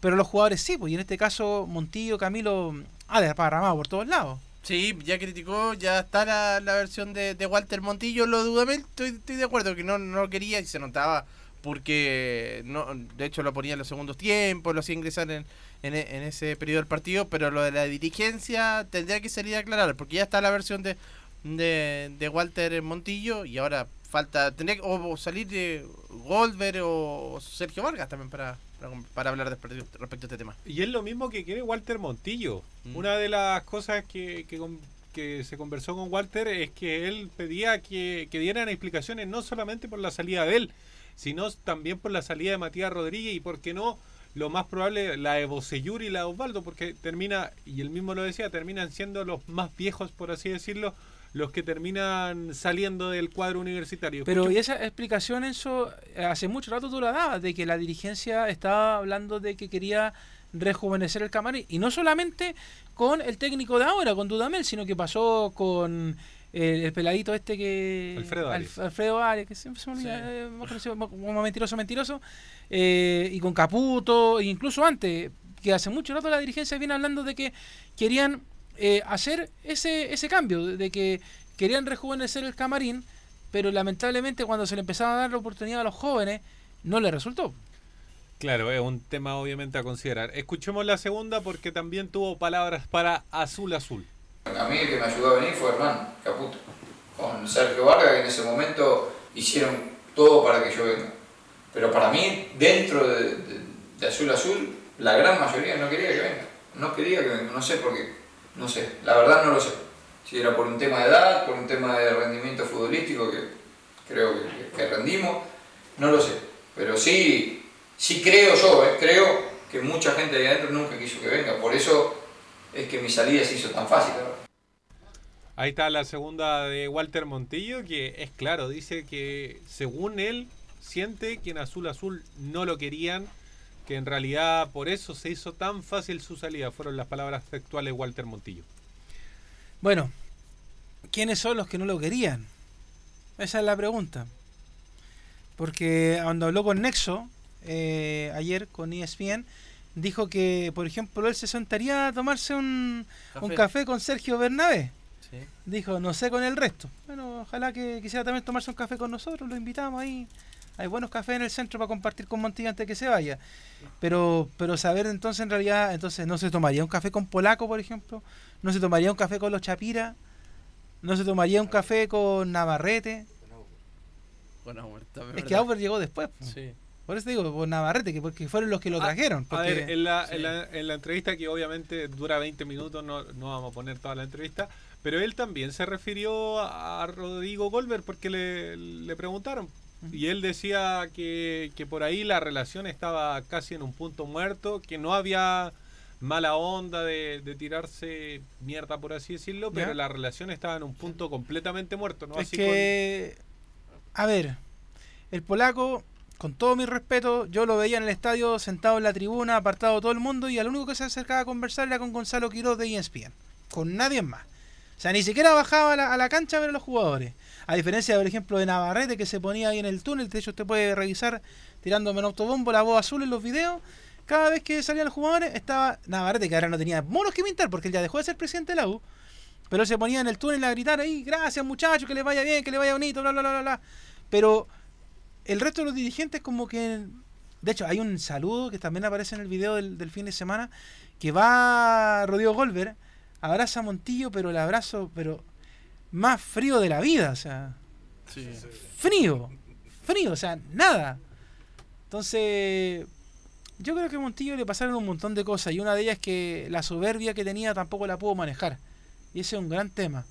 Pero los jugadores sí, pues, y en este caso Montillo, Camilo, ha desparramado por todos lados. Sí, ya criticó, ya está la, la versión de, Walter Montillo, lo Dudamel, estoy, estoy de acuerdo que no, no quería y se notaba porque no, de hecho lo ponía en los segundos tiempos, lo hacía ingresar en, en, en ese periodo del partido, pero lo de la dirigencia tendría que salir a aclarar, porque ya está la versión de, de, de Walter Montillo y ahora falta, tendría o salir de Goldberg o Sergio Vargas también para, para, para hablar respecto a este tema. Y es lo mismo que quiere Walter Montillo. Mm. Una de las cosas que, que, que se conversó con Walter es que él pedía que, que dieran explicaciones no solamente por la salida de él, sino también por la salida de Matías Rodríguez y, por qué no, lo más probable, la de Bocellur y la de Osvaldo, porque termina, y él mismo lo decía, terminan siendo los más viejos, por así decirlo, los que terminan saliendo del cuadro universitario. Pero y esa explicación, eso hace mucho rato tú la dabas, de que la dirigencia estaba hablando de que quería rejuvenecer el camarín. Y no solamente con el técnico de ahora, con Dudamel, sino que pasó con el, el peladito este que... Alfredo Alf- Arias. Alfredo Arias, que siempre se me olvida, eh, más conocido como mentiroso, mentiroso. eh, y con Caputo, e incluso antes, que hace mucho rato la dirigencia viene hablando de que querían eh, hacer ese, ese cambio, de- de que querían rejuvenecer el camarín, pero lamentablemente cuando se le empezaba a dar la oportunidad a los jóvenes, no le resultó. Claro, es un tema obviamente a considerar. Escuchemos la segunda porque también tuvo palabras para Azul Azul. A mí el que me ayudó a venir fue Hernán Caputo, con Sergio Vargas, que en ese momento hicieron todo para que yo venga. Pero para mí, dentro de, de- de Azul Azul, la gran mayoría no quería que venga. No quería que venga, no sé por qué. No sé, la verdad no lo sé. Si era por un tema de edad, por un tema de rendimiento futbolístico, que creo que, que rendimos, no lo sé. Pero sí, sí creo yo, eh, creo que mucha gente ahí adentro nunca quiso que venga. Por eso es que mi salida se hizo tan fácil. Ahí está la segunda de Walter Montillo, que es claro, dice que según él siente que en Azul Azul no lo querían, que en realidad por eso se hizo tan fácil su salida. Fueron las palabras textuales de Walter Montillo. Bueno, ¿quiénes son los que no lo querían? Esa es la pregunta. Porque cuando habló con Nexo, eh, ayer con ESPN, dijo que, por ejemplo, él se sentaría a tomarse un Café. un café con Sergio Bernabé. Sí. Dijo, no sé con el resto. Bueno, ojalá que quisiera también tomarse un café con nosotros, lo invitamos ahí. Hay buenos cafés en el centro para compartir con Montilla antes que se vaya. Pero, pero saber entonces en realidad, entonces no se tomaría un café con Polaco, por ejemplo, no se tomaría un café con los Chapira, no se tomaría un café con Navarrete. Bueno, muerta, Es que Auber llegó después. Sí. Por eso digo, por Navarrete, que porque fueron los que lo trajeron. A ver, en la, en, la, en la entrevista que obviamente dura 20 minutos, no, no vamos a poner toda la entrevista, pero él también se refirió a, Rodrigo Goldberg porque le, le preguntaron. Y él decía que, que por ahí la relación estaba casi en un punto muerto, que no había mala onda de, de tirarse mierda, por así decirlo, pero ¿Ya? la relación estaba en un punto completamente muerto. ¿no? Es Así que, a ver, el polaco, con todo mi respeto, yo lo veía en el estadio sentado en la tribuna, apartado todo el mundo, y al único que se acercaba a conversar era con Gonzalo Quiroz de ESPN, con nadie más. O sea, ni siquiera bajaba a la, cancha a ver a los jugadores. A diferencia, por ejemplo, de Navarrete, que se ponía ahí en el túnel, de hecho usted puede revisar tirándome en autobombo la voz azul en los videos. Cada vez que salían los jugadores estaba Navarrete, que ahora no tenía monos que pintar porque él ya dejó de ser presidente de la U. Pero se ponía en el túnel a gritar ahí, gracias muchachos, que les vaya bien, que les vaya bonito, bla, bla, bla, bla. Pero el resto de los dirigentes como que... De hecho, hay un saludo que también aparece en el video del, del fin de semana, que va Rodrigo Goldberg, abraza a Montillo, pero el abrazo, pero más frío de la vida, o sea, Sí. frío, frío, o sea, nada. Entonces, yo creo que a Montillo le pasaron un montón de cosas y una de ellas es que la soberbia que tenía tampoco la pudo manejar. Y ese es un gran tema.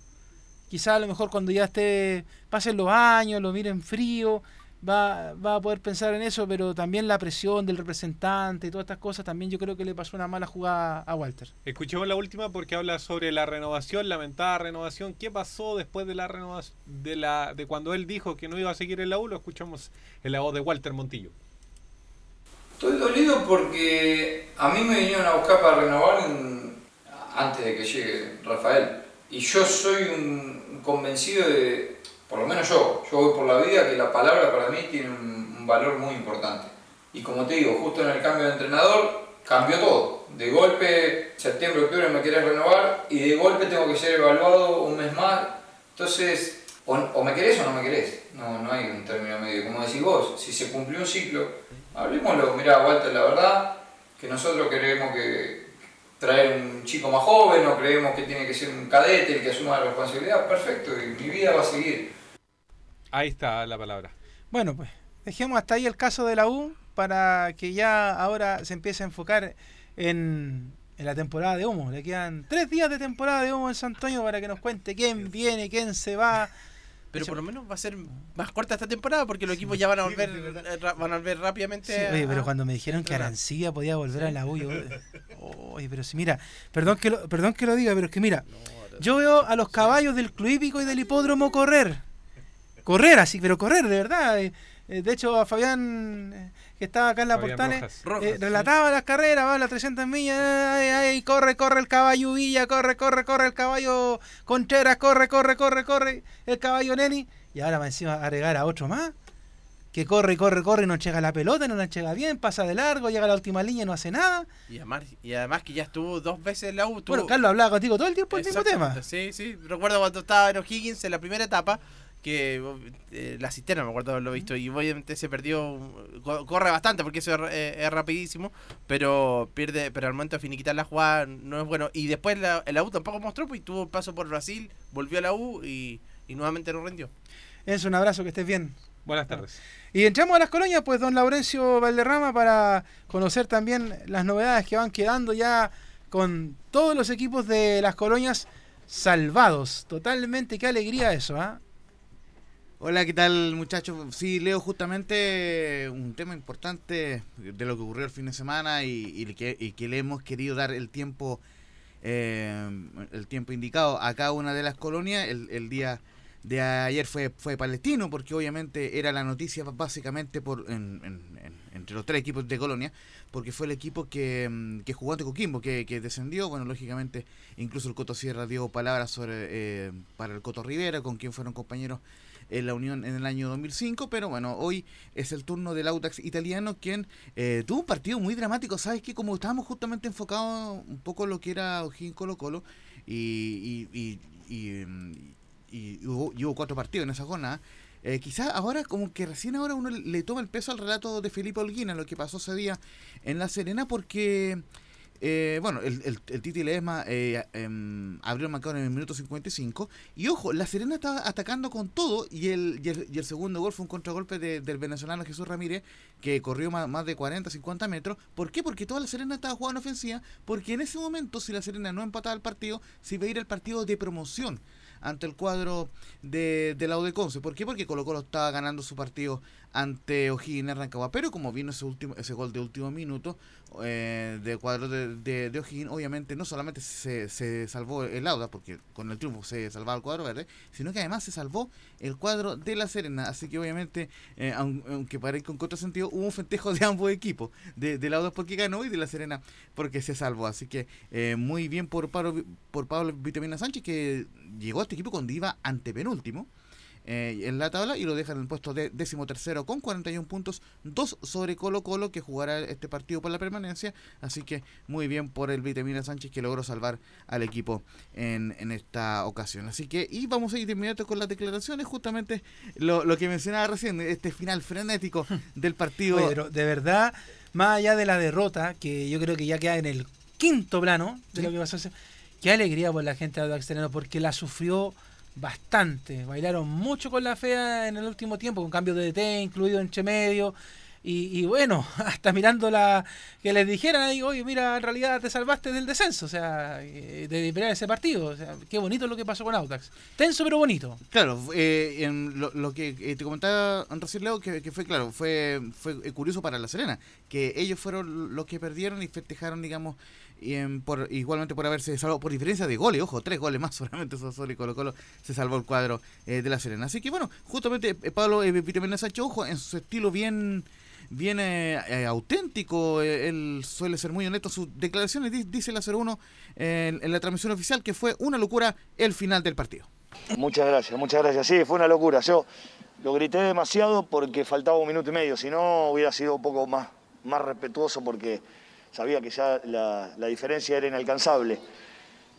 Quizá a lo mejor cuando ya esté, pasen los años, lo miren frío, va, va a poder pensar en eso, pero también la presión del representante y todas estas cosas, también yo creo que le pasó una mala jugada a Walter. Escuchemos la última porque habla sobre la renovación, lamentada renovación. ¿Qué pasó después de la renovación de la de cuando él dijo que no iba a seguir en la U? Lo escuchamos en la voz de Walter Montillo. Estoy dolido porque a mí me vinieron a buscar para renovar en- antes de que llegue Rafael. Y yo soy un, un convencido de, por lo menos yo, yo voy por la vida que la palabra para mí tiene un, valor muy importante. Y como te digo, justo en el cambio de entrenador cambió todo. De golpe, septiembre, octubre me querés renovar y de golpe tengo que ser evaluado un mes más. Entonces, o, o me querés o no me querés. No, no hay un término medio. Como decís vos, si se cumplió un ciclo, hablemoslo. Mirá, Walter, la verdad que nosotros queremos que traer un chico más joven o creemos que tiene que ser un cadete el que asuma la responsabilidad. Perfecto, y mi vida va a seguir. Ahí está la palabra. Bueno, pues dejemos hasta ahí el caso de la U para que ya ahora se empiece a enfocar en, en la temporada de humo. Le quedan tres días de temporada de humo en San Antonio para que nos cuente quién viene, quién se va. Pero por lo menos va a ser más corta esta temporada porque los equipos ya van a volver, eh, van a volver rápidamente. Sí, oye, a- pero cuando me dijeron que Arancilla podía volver a la U, yo, oye, pero si mira, perdón que lo, perdón que lo diga, pero es que mira, yo veo a los caballos del club hípico y del hipódromo correr, correr así, pero correr de verdad. eh, eh, De hecho, a Fabián, eh, que estaba acá en la Fabián Portales, Rojas. eh, Rojas, sí. relataba las carreras, va a las 300 millas, ay, ay, corre, corre el caballo Villa, corre, corre, corre el caballo Contreras, corre, corre, corre, corre el caballo Neni, y ahora va encima a agregar a otro más, que corre, corre, corre y no llega la pelota, no la llega bien, pasa de largo, llega a la última línea y no hace nada. Y además, y además que ya estuvo dos veces en la U. Bueno, tuvo- Carlos hablaba contigo todo el tiempo el mismo tema. Sí, sí. Recuerdo cuando estaba en O'Higgins en la primera etapa, que eh, la cisterna me acuerdo haberlo visto, y obviamente se perdió, co- corre bastante porque eso es, eh, es rapidísimo, pero pierde, pero al momento de finiquitar la jugada no es bueno. Y después la, la U tampoco mostró, pues y tuvo paso por Brasil, volvió a la U y, y nuevamente no rindió. Es un abrazo, que estés bien. Buenas tardes. Y entramos a las colonias, pues don Laurencio Valderrama, para conocer también las novedades que van quedando ya con todos los equipos de las colonias salvados. Totalmente, qué alegría eso, ¿ah? Hola, ¿qué tal muchachos? Sí, leo justamente un tema importante de lo que ocurrió el fin de semana y, que, y que le hemos querido dar el tiempo eh, el tiempo indicado a cada una de las colonias. El, el día de ayer fue, fue palestino porque obviamente era la noticia básicamente por en- en- entre los tres equipos de colonia porque fue el equipo que, mm, que jugó ante Coquimbo, que, que descendió. Bueno, lógicamente incluso el Coto Sierra dio palabras sobre eh, para el Coto Rivera, con quien fueron compañeros en la Unión en el año 2005, pero bueno, hoy es el turno del Audax italiano, quien eh, tuvo un partido muy dramático, ¿sabes que Como estábamos justamente enfocados un poco en lo que era O'Higgins Colo Colo, y, y, y, y, hubo, hubo cuatro partidos en esa jornada, eh, quizás ahora, como que recién ahora uno le toma el peso al relato de Felipe Holguín, lo que pasó ese día en La Serena, porque... Eh, bueno, el, el, el eh, em, abrió el marcador en el minuto 55. Y ojo, La Serena estaba atacando con todo. Y el, segundo gol fue un contragolpe de- del venezolano Jesús Ramírez, que corrió más, de 40, 50 metros. ¿Por qué? Porque toda La Serena estaba jugando ofensiva. Porque en ese momento, si La Serena no empataba el partido, se iba a ir al partido de promoción ante el cuadro de, de la U de Conce. ¿Por qué? Porque Colo Colo estaba ganando su partido ante O'Higgins Rancagua. Pero como vino ese último ese gol de último minuto eh, de cuadro de, de, de O'Higgins, obviamente no solamente se, se salvó el Auda, porque con el triunfo se salvaba el cuadro verde, sino que además se salvó el cuadro de La Serena. Así que obviamente, eh, aun- aunque parezca un contrasentido, hubo un festejo de ambos equipos, de, de Auda porque ganó y de La Serena porque se salvó. Así que eh, muy bien por Pablo, por Pablo Vitamina Sánchez, que llegó a este equipo cuando iba antepenúltimo eh, en la tabla y lo dejan en el puesto de décimo tercero con 41 puntos, dos sobre Colo Colo que jugará este partido por la permanencia, así que muy bien por el Vitamina Sánchez que logró salvar al equipo en, en esta ocasión. Así que, y vamos a ir de inmediato con las declaraciones, justamente lo, lo que mencionaba recién, este final frenético del partido. Pero de verdad, más allá de la derrota, que yo creo que ya queda en el quinto plano de Sí. lo que pasó, qué alegría por la gente de Audax porque la sufrió bastante. Bailaron mucho con la fea en el último tiempo, con cambio de DT incluido entre medio. Y, y bueno, hasta mirando la que les dijeran ahí, oye, mira, en realidad te salvaste del descenso, o sea, eh, de pelear ese partido. O sea, qué bonito lo que pasó con Audax. Tenso pero bonito. Claro, eh, en lo, lo que eh, te comentaba recién Leo, que, que fue claro, fue, fue eh, curioso para La Serena, que ellos fueron los que perdieron y festejaron, digamos, y igualmente por haberse salvado, por diferencia de goles, ojo, tres goles más solamente Sosoli y Colo Colo se salvó el cuadro eh, de La Serena. Así que bueno, justamente eh, Pablo eh, Vitamina Sánchez, ojo, en su estilo bien bien eh, auténtico, él suele ser muy honesto, sus declaraciones di- dice la 01 en, en la transmisión oficial que fue una locura el final del partido. Muchas gracias, muchas gracias. Sí, fue una locura. Yo lo grité demasiado porque faltaba un minuto y medio. Si no, hubiera sido un poco más, más respetuoso porque sabía que ya la, diferencia era inalcanzable.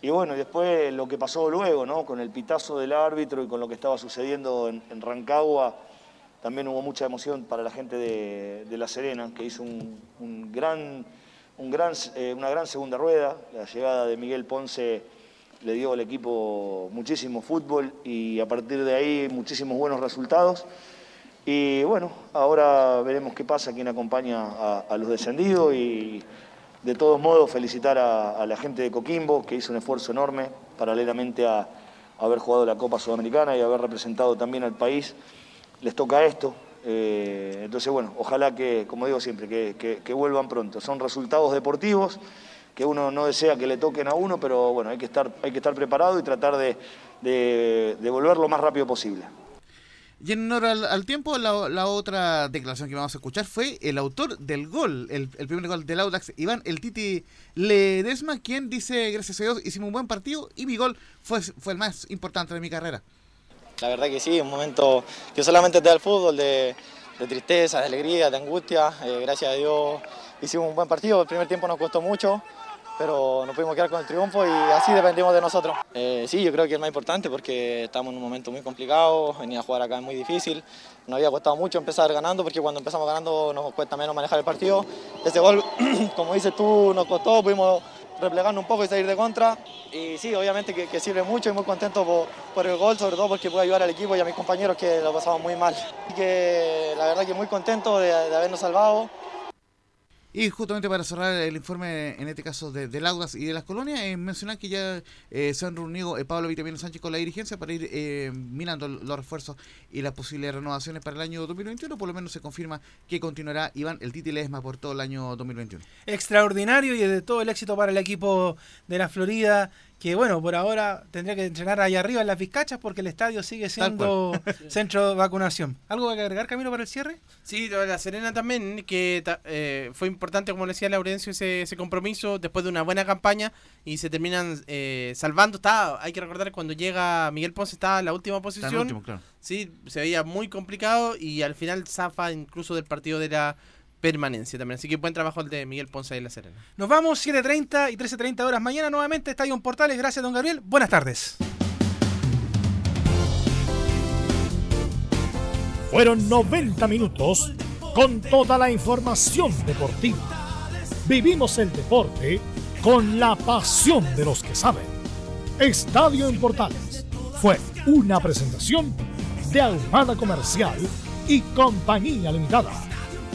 Y bueno, después lo que pasó luego, ¿no? Con el pitazo del árbitro y con lo que estaba sucediendo en, Rancagua, también hubo mucha emoción para la gente de, La Serena, que hizo un gran, eh, una gran segunda rueda. La llegada de Miguel Ponce le dio al equipo muchísimo fútbol y a partir de ahí muchísimos buenos resultados. Y bueno, ahora veremos qué pasa, quién acompaña a, a los descendidos y, De todos modos, felicitar a, la gente de Coquimbo, que hizo un esfuerzo enorme paralelamente a, haber jugado la Copa Sudamericana y haber representado también al país. Les toca esto. eh, entonces, bueno, ojalá que, como digo siempre, que vuelvan pronto. Son resultados deportivos que uno no desea que le toquen a uno, pero bueno, hay que estar, hay que estar preparado y tratar de, de, de volver lo más rápido posible. Y en honor al, tiempo, la, otra declaración que vamos a escuchar fue el autor del gol, el, el primer gol del Audax, Iván El Titi Ledesma, quien dice, gracias a Dios, hicimos un buen partido y mi gol fue, fue el más importante de mi carrera. La verdad que sí, un momento que solamente te da el fútbol, de, de tristeza, de alegría, de angustia. Eh, gracias a Dios hicimos un buen partido, el primer tiempo nos costó mucho, pero nos pudimos quedar con el triunfo y así dependimos de nosotros. Eh, sí, yo creo que es más importante porque estamos en un momento muy complicado, venir a jugar acá es muy difícil, nos había costado mucho empezar ganando porque cuando empezamos ganando nos cuesta menos manejar el partido. Ese gol, como dices tú, nos costó, pudimos replegarnos un poco y salir de contra. Y sí, obviamente que, que sirve mucho y muy contento por, por el gol, sobre todo porque puede ayudar al equipo y a mis compañeros que lo pasamos muy mal. Así que la verdad que muy contento de, de habernos salvado. Y justamente para cerrar el informe, en este caso de, del Audas y de las colonias, eh, mencionar que ya eh, se han reunido eh, Pablo Vitamino Sánchez con la dirigencia para ir eh, mirando los refuerzos y las posibles renovaciones para el año 2021. Por lo menos se confirma que continuará Iván el Titi Ledesma por todo el año 2021. extraordinario y de todo el éxito para el equipo de la Florida, que bueno, por ahora tendría que entrenar allá arriba en las Vizcachas porque el estadio sigue siendo centro de vacunación. ¿Algo que agregar, Camilo, para el cierre? Sí, la Serena también, que eh, fue importante, como le decía Laurencio, ese, ese compromiso después de una buena campaña y se terminan eh, salvando. Está, hay que recordar que cuando llega Miguel Ponce estaba en la última posición. último, claro. Sí, se veía muy complicado y al final zafa incluso del partido de la permanencia también. Así que buen trabajo el de Miguel Ponce en la Serena. Nos vamos 7.30 y 13.30 horas. Mañana nuevamente Estadio en Portales. Gracias, don Gabriel. Buenas tardes. Fueron 90 minutos con toda la información deportiva. Vivimos el deporte con la pasión de los que saben. Estadio en Portales fue una presentación de Ahumada Comercial y Compañía Limitada.